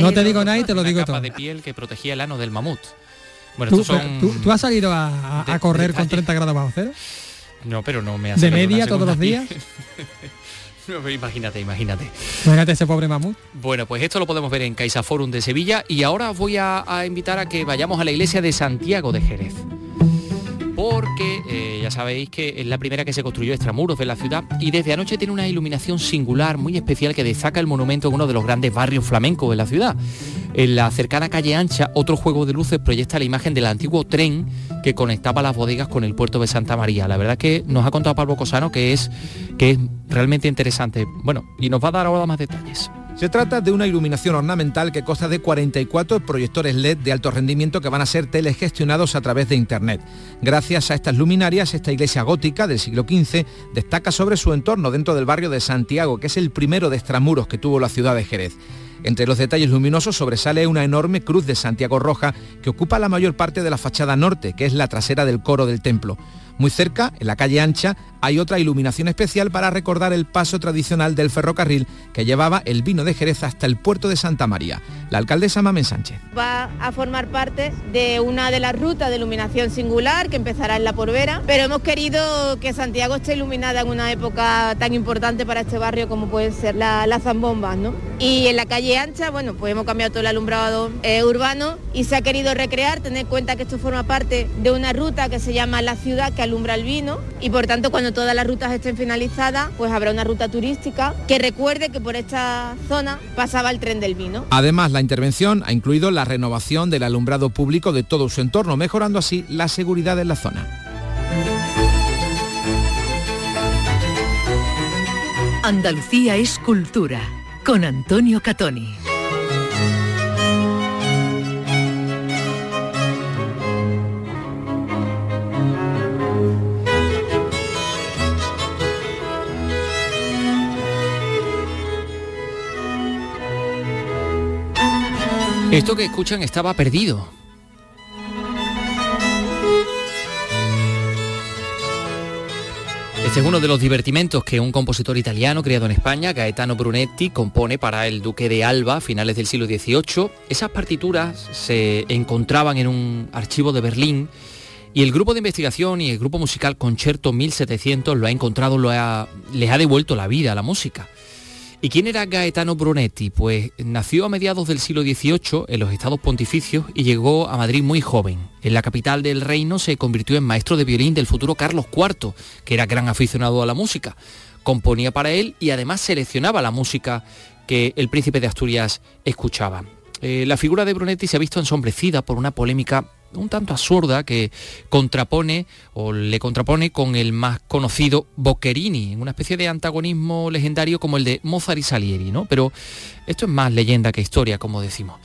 no te digo nada y te lo digo todo. de piel que protegía el ano del mamut. Bueno, ¿Tú, ¿tú, has salido a, correr con 30 grados bajo cero? No, pero no me ha ¿De media todos los días? imagínate, imagínate. Imagínate ese pobre mamut. Bueno, pues esto lo podemos ver en Caixa Forum de Sevilla y ahora os voy a invitar a que vayamos a la iglesia de Santiago de Jerez porque eh, ya sabéis que es la primera que se construyó extramuros de la ciudad y desde anoche tiene una iluminación singular, muy especial, que destaca el monumento en uno de los grandes barrios flamencos de la ciudad. En la cercana calle Ancha, otro juego de luces proyecta la imagen del antiguo tren que conectaba las bodegas con el puerto de Santa María. La verdad que nos ha contado Pablo Cosano que es, que es realmente interesante. Bueno, y nos va a dar ahora más detalles. Se trata de una iluminación ornamental que consta de 44 proyectores LED de alto rendimiento que van a ser telegestionados a través de Internet. Gracias a estas luminarias, esta iglesia gótica del siglo XV destaca sobre su entorno dentro del barrio de Santiago, que es el primero de extramuros que tuvo la ciudad de Jerez. Entre los detalles luminosos sobresale una enorme cruz de Santiago Roja que ocupa la mayor parte de la fachada norte, que es la trasera del coro del templo. Muy cerca, en la calle Ancha, hay otra iluminación especial para recordar el paso tradicional del ferrocarril que llevaba el vino de Jerez hasta el puerto de Santa María. La alcaldesa Mamen Sánchez. Va a formar parte de una de las rutas de iluminación singular que empezará en La Porvera, pero hemos querido que Santiago esté iluminada en una época tan importante para este barrio como pueden ser las zambombas. ¿no? Y en la calle Ancha, bueno, pues hemos cambiado todo el alumbrado eh, urbano y se ha querido recrear, tener en cuenta que esto forma parte de una ruta que se llama La Ciudad, que alumbra el vino y por tanto cuando todas las rutas estén finalizadas, pues habrá una ruta turística que recuerde que por esta zona pasaba el tren del vino. Además, la intervención ha incluido la renovación del alumbrado público de todo su entorno, mejorando así la seguridad en la zona. Andalucía es cultura, con Antonio Catoni. Esto que escuchan estaba perdido. Este es uno de los divertimentos que un compositor italiano criado en España, Gaetano Brunetti, compone para el duque de Alba a finales del siglo XVIII. Esas partituras se encontraban en un archivo de Berlín y el grupo de investigación y el grupo musical Concerto 1700 lo ha encontrado, lo ha, les ha devuelto la vida a la música. ¿Y quién era Gaetano Brunetti? Pues nació a mediados del siglo XVIII en los Estados Pontificios y llegó a Madrid muy joven. En la capital del reino se convirtió en maestro de violín del futuro Carlos IV, que era gran aficionado a la música. Componía para él y además seleccionaba la música que el príncipe de Asturias escuchaba. Eh, la figura de Brunetti se ha visto ensombrecida por una polémica un tanto absurda que contrapone o le contrapone con el más conocido Boccherini, una especie de antagonismo legendario como el de Mozart y Salieri, ¿no? Pero esto es más leyenda que historia, como decimos.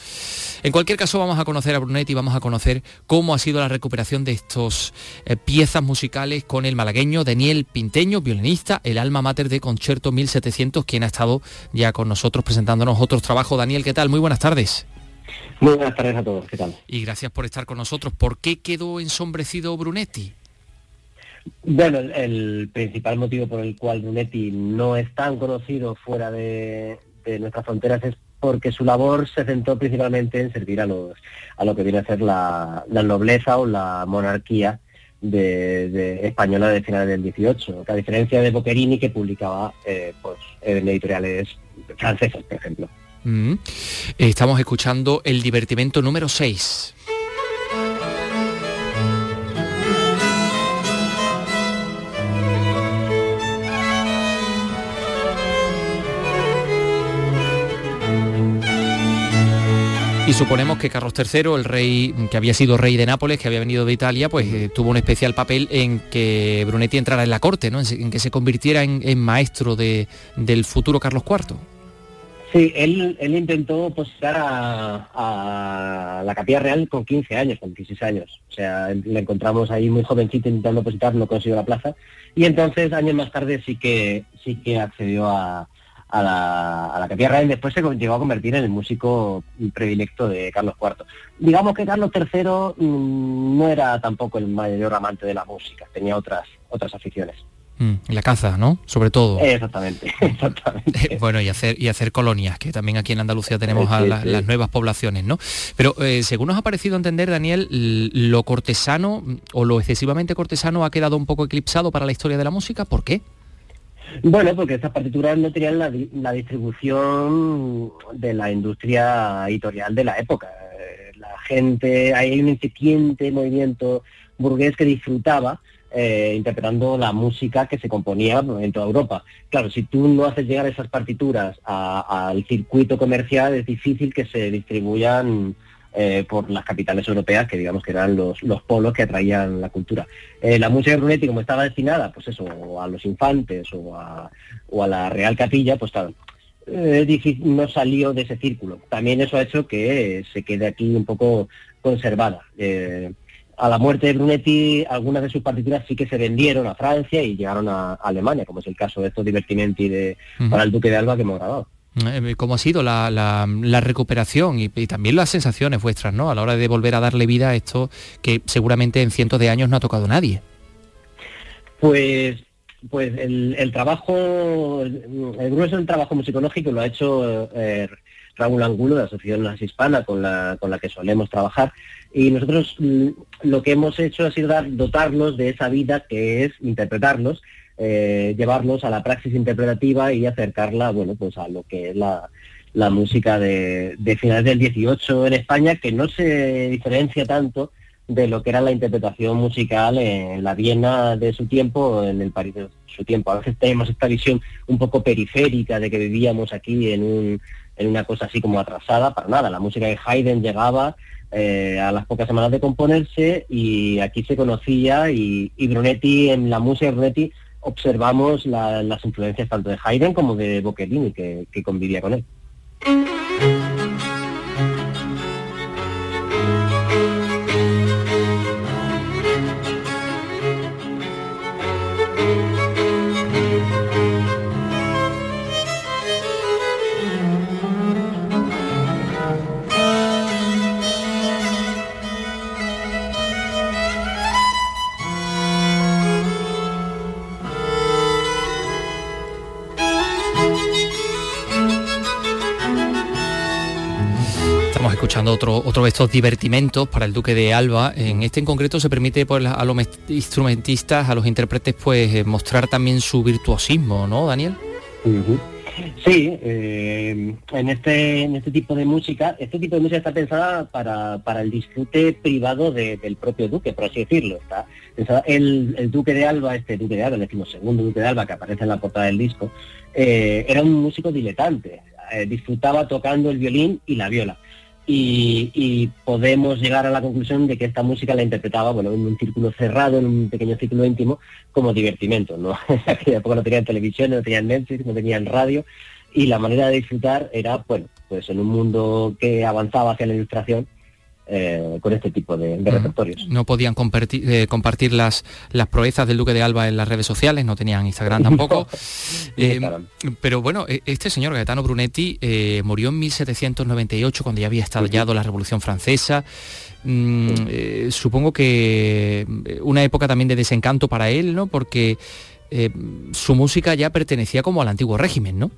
En cualquier caso vamos a conocer a Brunetti, vamos a conocer cómo ha sido la recuperación de estas eh, piezas musicales con el malagueño Daniel Pinteño, violinista, el alma mater de Concierto 1700, quien ha estado ya con nosotros presentándonos otros trabajos. Daniel, ¿qué tal? Muy buenas tardes. Muy buenas tardes a todos, ¿qué tal? Y gracias por estar con nosotros. ¿Por qué quedó ensombrecido Brunetti? Bueno, el, principal motivo por el cual Brunetti no es tan conocido fuera de, nuestras fronteras es porque su labor se centró principalmente en servir a, los, a lo que viene a ser la, nobleza o la monarquía de, española de finales del 18, que a diferencia de Boccherini que publicaba eh, pues, en editoriales francesas, por ejemplo. Mm. Estamos escuchando el divertimento número 6. Y suponemos que Carlos III, el rey que había sido rey de Nápoles, que había venido de Italia, pues eh, tuvo un especial papel en que Brunetti entrara en la corte, ¿no? en, que se convirtiera en, maestro de, del futuro Carlos IV. Sí, él, él intentó positar a, la Capilla Real con 15 años, con 16 años. O sea, le encontramos ahí muy jovencito intentando positar, no consiguió la plaza. Y entonces, años más tarde, sí que, sí que accedió a, la, a la Capilla Real y después se llegó a convertir en el músico predilecto de Carlos IV. Digamos que Carlos III mm, no era tampoco el mayor amante de la música, tenía otras, otras aficiones. Mm, la caza, ¿no? Sobre todo. Exactamente, exactamente. bueno, y hacer, y hacer colonias, que también aquí en Andalucía tenemos a las nuevas poblaciones, ¿no? Pero eh, según nos ha parecido entender, Daniel, lo cortesano o lo excesivamente cortesano ha quedado un poco eclipsado para la historia de la música. ¿Por qué? Bueno, porque estas partituras no tenían la, la distribución de la industria editorial de la época. Eh, la gente, hay un incipiente movimiento burgués que disfrutaba eh, interpretando la música que se componía en toda Europa. Claro, si tú no haces llegar esas partituras al circuito comercial, es difícil que se distribuyan eh, por las capitales europeas, que digamos que eran los, los polos que atraían la cultura. Eh, la música de Brunetti, como estaba destinada, pues eso, a los infantes o a, o a la Real Capilla, pues claro, no salió de ese círculo. También eso ha hecho que se quede aquí un poco conservada a la muerte de Brunetti, algunas de sus partituras sí que se vendieron a Francia y llegaron a, Alemania, como es el caso de estos divertimenti de, para el Duque de Alba que hemos grabado. Eh, ¿Cómo ha sido la, recuperación y, también las sensaciones vuestras, ¿no? A la hora de volver a darle vida a esto que seguramente en cientos de años no ha tocado nadie. Pues, pues el, trabajo, el grueso del trabajo musicológico lo ha hecho eh, Raúl Angulo de la Asociación Las Hispana con la, con la que solemos trabajar y nosotros mm, lo que hemos hecho ha sido dotarlos de esa vida que es interpretarlos, eh, llevarlos a la praxis interpretativa y acercarla, bueno, pues a lo que es la, música de, finales del 18 en España, que no se diferencia tanto de lo que era la interpretación musical en la Viena de su tiempo, en el París de su tiempo. A veces tenemos esta visión un poco periférica de que vivíamos aquí en, un, en una cosa así como atrasada, para nada. La música de Haydn llegaba eh, a las pocas semanas de componerse y aquí se conocía y, Brunetti, en la música de Brunetti, observamos las influencias tanto de Haydn como de Boccherini, que, que convivía con él. Escuchando otro, otro de estos divertimentos para el Duque de Alba. En este en concreto se permite pues, a los instrumentistas, a los intérpretes, pues eh, mostrar también su virtuosismo, ¿no, Daniel? Sí, eh, en, este, en este tipo de música, este tipo de música está pensada para, para el disfrute privado del propio duque, por así decirlo. Está pensada, el, el, duque de Alba, este duque de Alba, el decimosegundo duque de Alba que aparece en la portada del disco, eh, era un músico diletante, disfrutaba tocando el violín y la viola y, podemos llegar a la conclusión de que esta música la interpretaba bueno, en un círculo cerrado, en un pequeño círculo íntimo, como divertimento. ¿no? En aquella no tenían televisión, no tenían Netflix, no tenían radio, y la manera de disfrutar era, bueno, pues en un mundo que avanzaba hacia la ilustración, eh, con este tipo de, repertorios. No podían compartir, eh, compartir las, las proezas del Duque de Alba en las redes sociales, no tenían Instagram tampoco. Eh, pero bueno, e, este señor Gaetano Brunetti murió en 1798 cuando ya había estallado la Revolución Francesa. Mm, supongo que una época también de desencanto para él, ¿no? Porque su música ya pertenecía como al antiguo régimen, ¿no?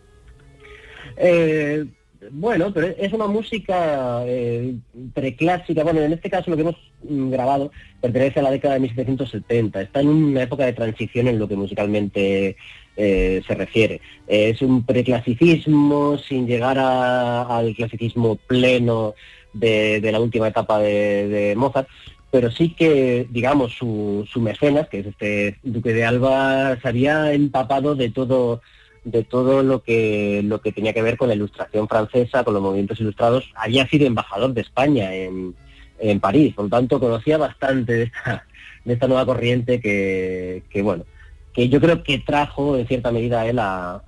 Bueno, pero es una música eh, preclásica. Bueno, en este caso lo que hemos mm, grabado pertenece a la década de 1770. Está en una época de transición en lo que musicalmente eh, se refiere. es un preclasicismo sin llegar al clasicismo pleno de, la última etapa de, Mozart, pero sí que, digamos, su, su mecenas, que es este Duque de Alba, se había empapado de todo de todo lo que, lo que tenía que ver con la ilustración francesa, con los movimientos ilustrados. Había sido embajador de España en, en París, por lo tanto conocía bastante de esta, de esta nueva corriente que, que, bueno, que yo creo que trajo en cierta medida a él a,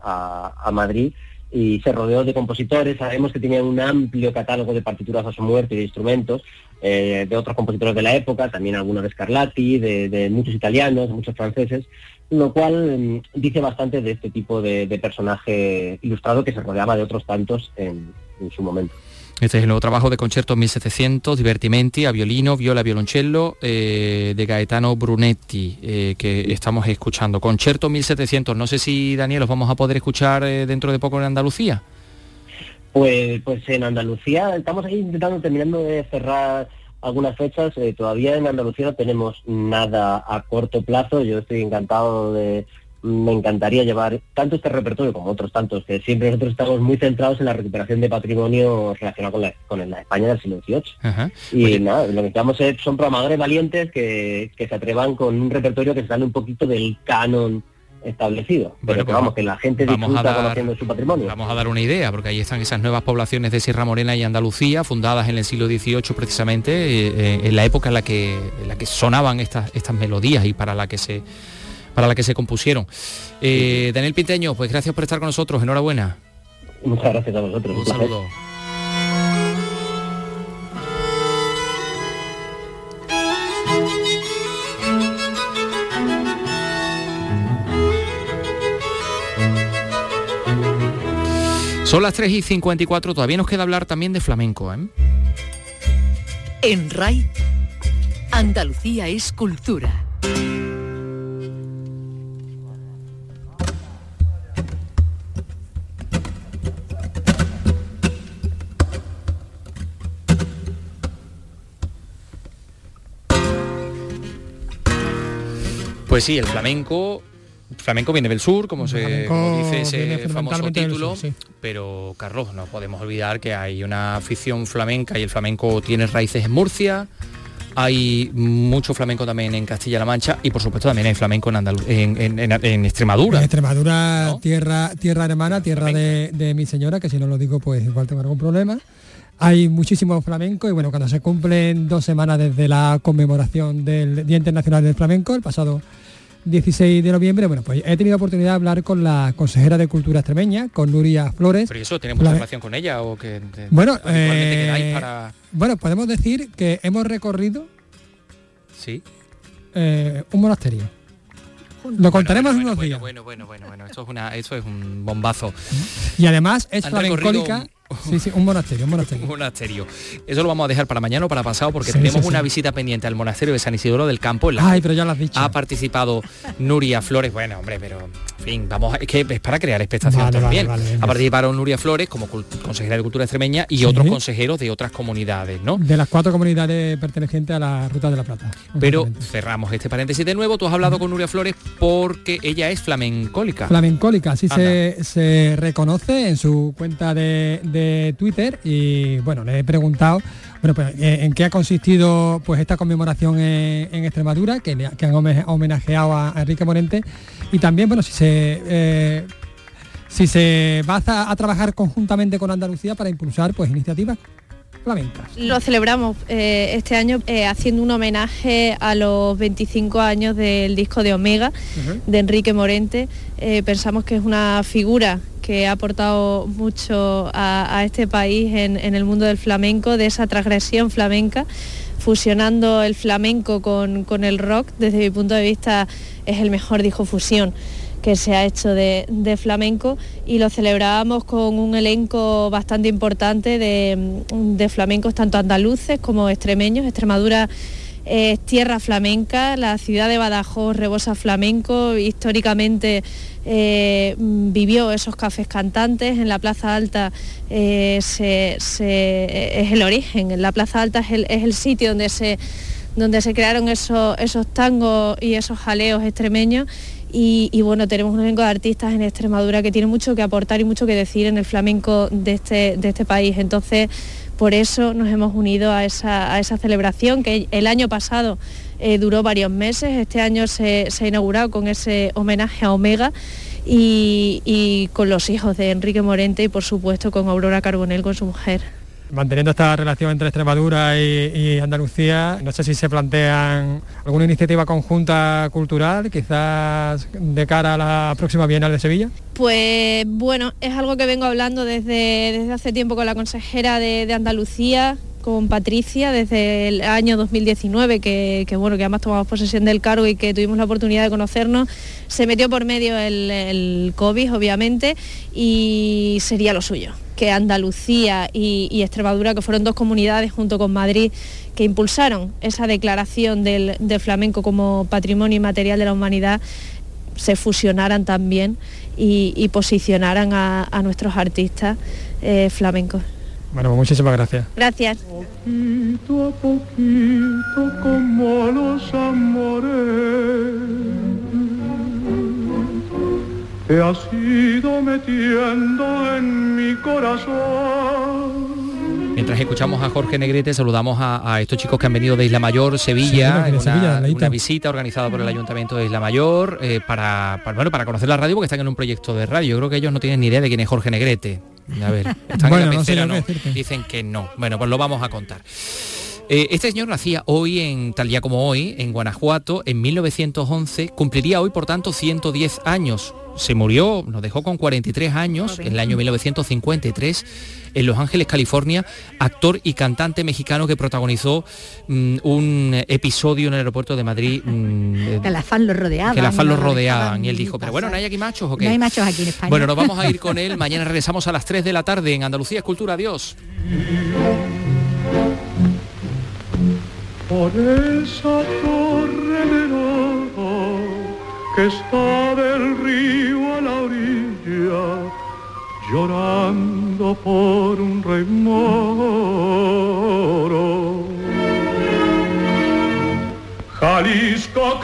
a, Madrid y se rodeó de compositores. Sabemos que tenía un amplio catálogo de partituras a su muerte y de instrumentos eh, de otros compositores de la época, también algunos de Scarlatti, de, de muchos italianos, muchos franceses lo cual mm, dice bastante de este tipo de, personaje ilustrado que se rodeaba de otros tantos en, su momento. Este es el nuevo trabajo de Concierto 1700, Divertimenti, a violino, viola, violoncello, eh, de Gaetano Brunetti, eh, que estamos escuchando. Concierto 1700, no sé si, Daniel, los vamos a poder escuchar eh, dentro de poco en Andalucía. Pues, pues en Andalucía estamos ahí intentando, terminando de cerrar algunas fechas. Eh, todavía en Andalucía no tenemos nada a corto plazo. Yo estoy encantado de... Me encantaría llevar tanto este repertorio como otros tantos, que siempre nosotros estamos muy centrados en la recuperación de patrimonio relacionado con la, con la España del siglo XVIII. Y nada, lo que estamos es, son programadores valientes que, que se atrevan con un repertorio que se sale un poquito del canon establecido. Pero que, pues vamos, que la gente disfruta conociendo su patrimonio. Vamos a dar una idea, porque ahí están esas nuevas poblaciones de Sierra Morena y Andalucía, fundadas en el siglo XVIII precisamente, eh, eh, en la época en la que, la que sonaban estas, estas melodías y para la que se para la que se compusieron. Eh, Daniel Pinteño, pues gracias por estar con nosotros, enhorabuena. Muchas gracias a vosotros. Un saludo. Son las 3 y 54, todavía nos queda hablar también de flamenco. ¿eh? En RAI, Andalucía es cultura. Pues sí, el flamenco flamenco viene del sur, como, se, dice ese famoso título, pero Carlos, no podemos olvidar que hay una afición flamenca y el flamenco tiene raíces en Murcia, hay mucho flamenco también en Castilla-La Mancha y por supuesto también hay flamenco en, en, Extremadura. En Extremadura, tierra, tierra hermana, tierra de, mi señora, que si no lo digo pues igual tengo algún problema. Hay muchísimo flamenco y bueno, cuando se cumplen dos semanas desde la conmemoración del Día Internacional del Flamenco, el pasado 16 de noviembre, bueno, pues he tenido oportunidad de hablar con la consejera de Cultura extremeña, con Nuria Flores. ¿Pero eso tiene mucha relación con ella o que bueno, eh, bueno, podemos decir que hemos recorrido sí eh, un monasterio. Lo contaremos en unos días. Bueno, bueno, bueno, bueno, eso es, una, eso es un bombazo. Y además es flamencólica Sí, sí, un monasterio, un monasterio. un monasterio. Eso lo vamos a dejar para mañana o para pasado porque Sí, tenemos sí, una sí. visita pendiente al monasterio de San Isidoro del Campo. en la Ay, pero ya lo has dicho. Ha participado Nuria Flores. Bueno, hombre, pero en fin, vamos, a- es que es para crear expectación Vale, vale, también. vale, venga. ha participado Nuria Flores como consejera de Cultura Extremeña y otros consejeros de otras comunidades, ¿no? De las cuatro comunidades pertenecientes a la Ruta de la Plata. Pero cerramos este paréntesis de nuevo. Tú has hablado con Nuria Flores porque ella es flamencólica. Flamencólica, así se, se reconoce en su cuenta de, de Twitter y bueno, le he preguntado bueno, pues, eh, en qué ha consistido pues esta conmemoración en, Extremadura, que, le- que han home- homenajeado a, Enrique Morente. Y también bueno si se eh, si se va a trabajar conjuntamente con Andalucía para impulsar pues iniciativas flamencas. Lo celebramos eh, este año eh, haciendo un homenaje a los 25 años del disco de Omega de Enrique Morente. Eh, pensamos que es una figura que ha aportado mucho a, a este país en, en el mundo del flamenco, de esa transgresión flamenca, fusionando el flamenco con, con el rock. Desde mi punto de vista es el mejor disco fusión que se ha hecho de, flamenco y lo celebrábamos con un elenco bastante importante de, flamencos, tanto andaluces como extremeños. Extremadura es tierra flamenca, la ciudad de Badajoz rebosa flamenco, históricamente eh, vivió esos cafés cantantes, en la Plaza Alta eh, es el origen, en la Plaza Alta es el, es el sitio donde se, donde se crearon esos, esos tangos y esos jaleos extremeños y, bueno, tenemos un elenco de artistas en Extremadura que tiene mucho que aportar y mucho que decir en el flamenco de este, de este país. Entonces, por eso nos hemos unido a esa, a esa celebración que el año pasado eh, duró varios meses, este año se, se ha inaugurado con ese homenaje a Omega. Y, y con los hijos de Enrique Morente y por supuesto con Aurora Carbonell, con su mujer. Manteniendo esta relación entre Extremadura y, Andalucía, no sé si se plantean alguna iniciativa conjunta cultural, quizás de cara a la próxima Bienal de Sevilla. Pues bueno, es algo que vengo hablando desde, desde hace tiempo con la consejera de, Andalucía, con Patricia, desde el año 2019, que, que, bueno, que además tomamos posesión del cargo y que tuvimos la oportunidad de conocernos. Se metió por medio el COVID, obviamente, y sería lo suyo que Andalucía y, y, Extremadura, que fueron dos comunidades junto con Madrid, que impulsaron esa declaración del, del flamenco como patrimonio inmaterial de la humanidad, se fusionaran también y, y posicionaran a, a, nuestros artistas eh, flamencos. Bueno, pues muchísimas gracias. Gracias. Poquito a poquito como los amores te has ido metiendo en mi corazón. Mientras escuchamos a Jorge Negrete, saludamos a, a estos chicos que han venido de Isla Mayor, Sevilla, Sí, una, Sevilla, de una visita organizada por el Ayuntamiento de Isla Mayor eh, para, para, bueno, para conocer la radio porque están en un proyecto de radio. Yo creo que ellos no tienen ni idea de quién es Jorge Negrete. A ver, están bueno, en la no sé no, dicen que no. Bueno, pues lo vamos a contar. Eh, este señor nacía hoy, en tal día como hoy, en Guanajuato, en 1911, cumpliría hoy, por tanto, 110 años. Se murió, nos dejó con 43 años, en el año 1953, en Los Ángeles, California, actor y cantante mexicano que protagonizó mm, un episodio en el aeropuerto de Madrid. mm, Que las fans lo rodeaban. que las fans no lo rodeaban y él dijo, pero bueno, ¿no hay aquí machos o qué? No hay machos aquí en España. Bueno, nos vamos a ir con él. Mañana regresamos a las 3 de la tarde en Andalucía Escultura. Adiós. Por esa torre oro que está del río a la orilla, llorando por un rey. Jalisco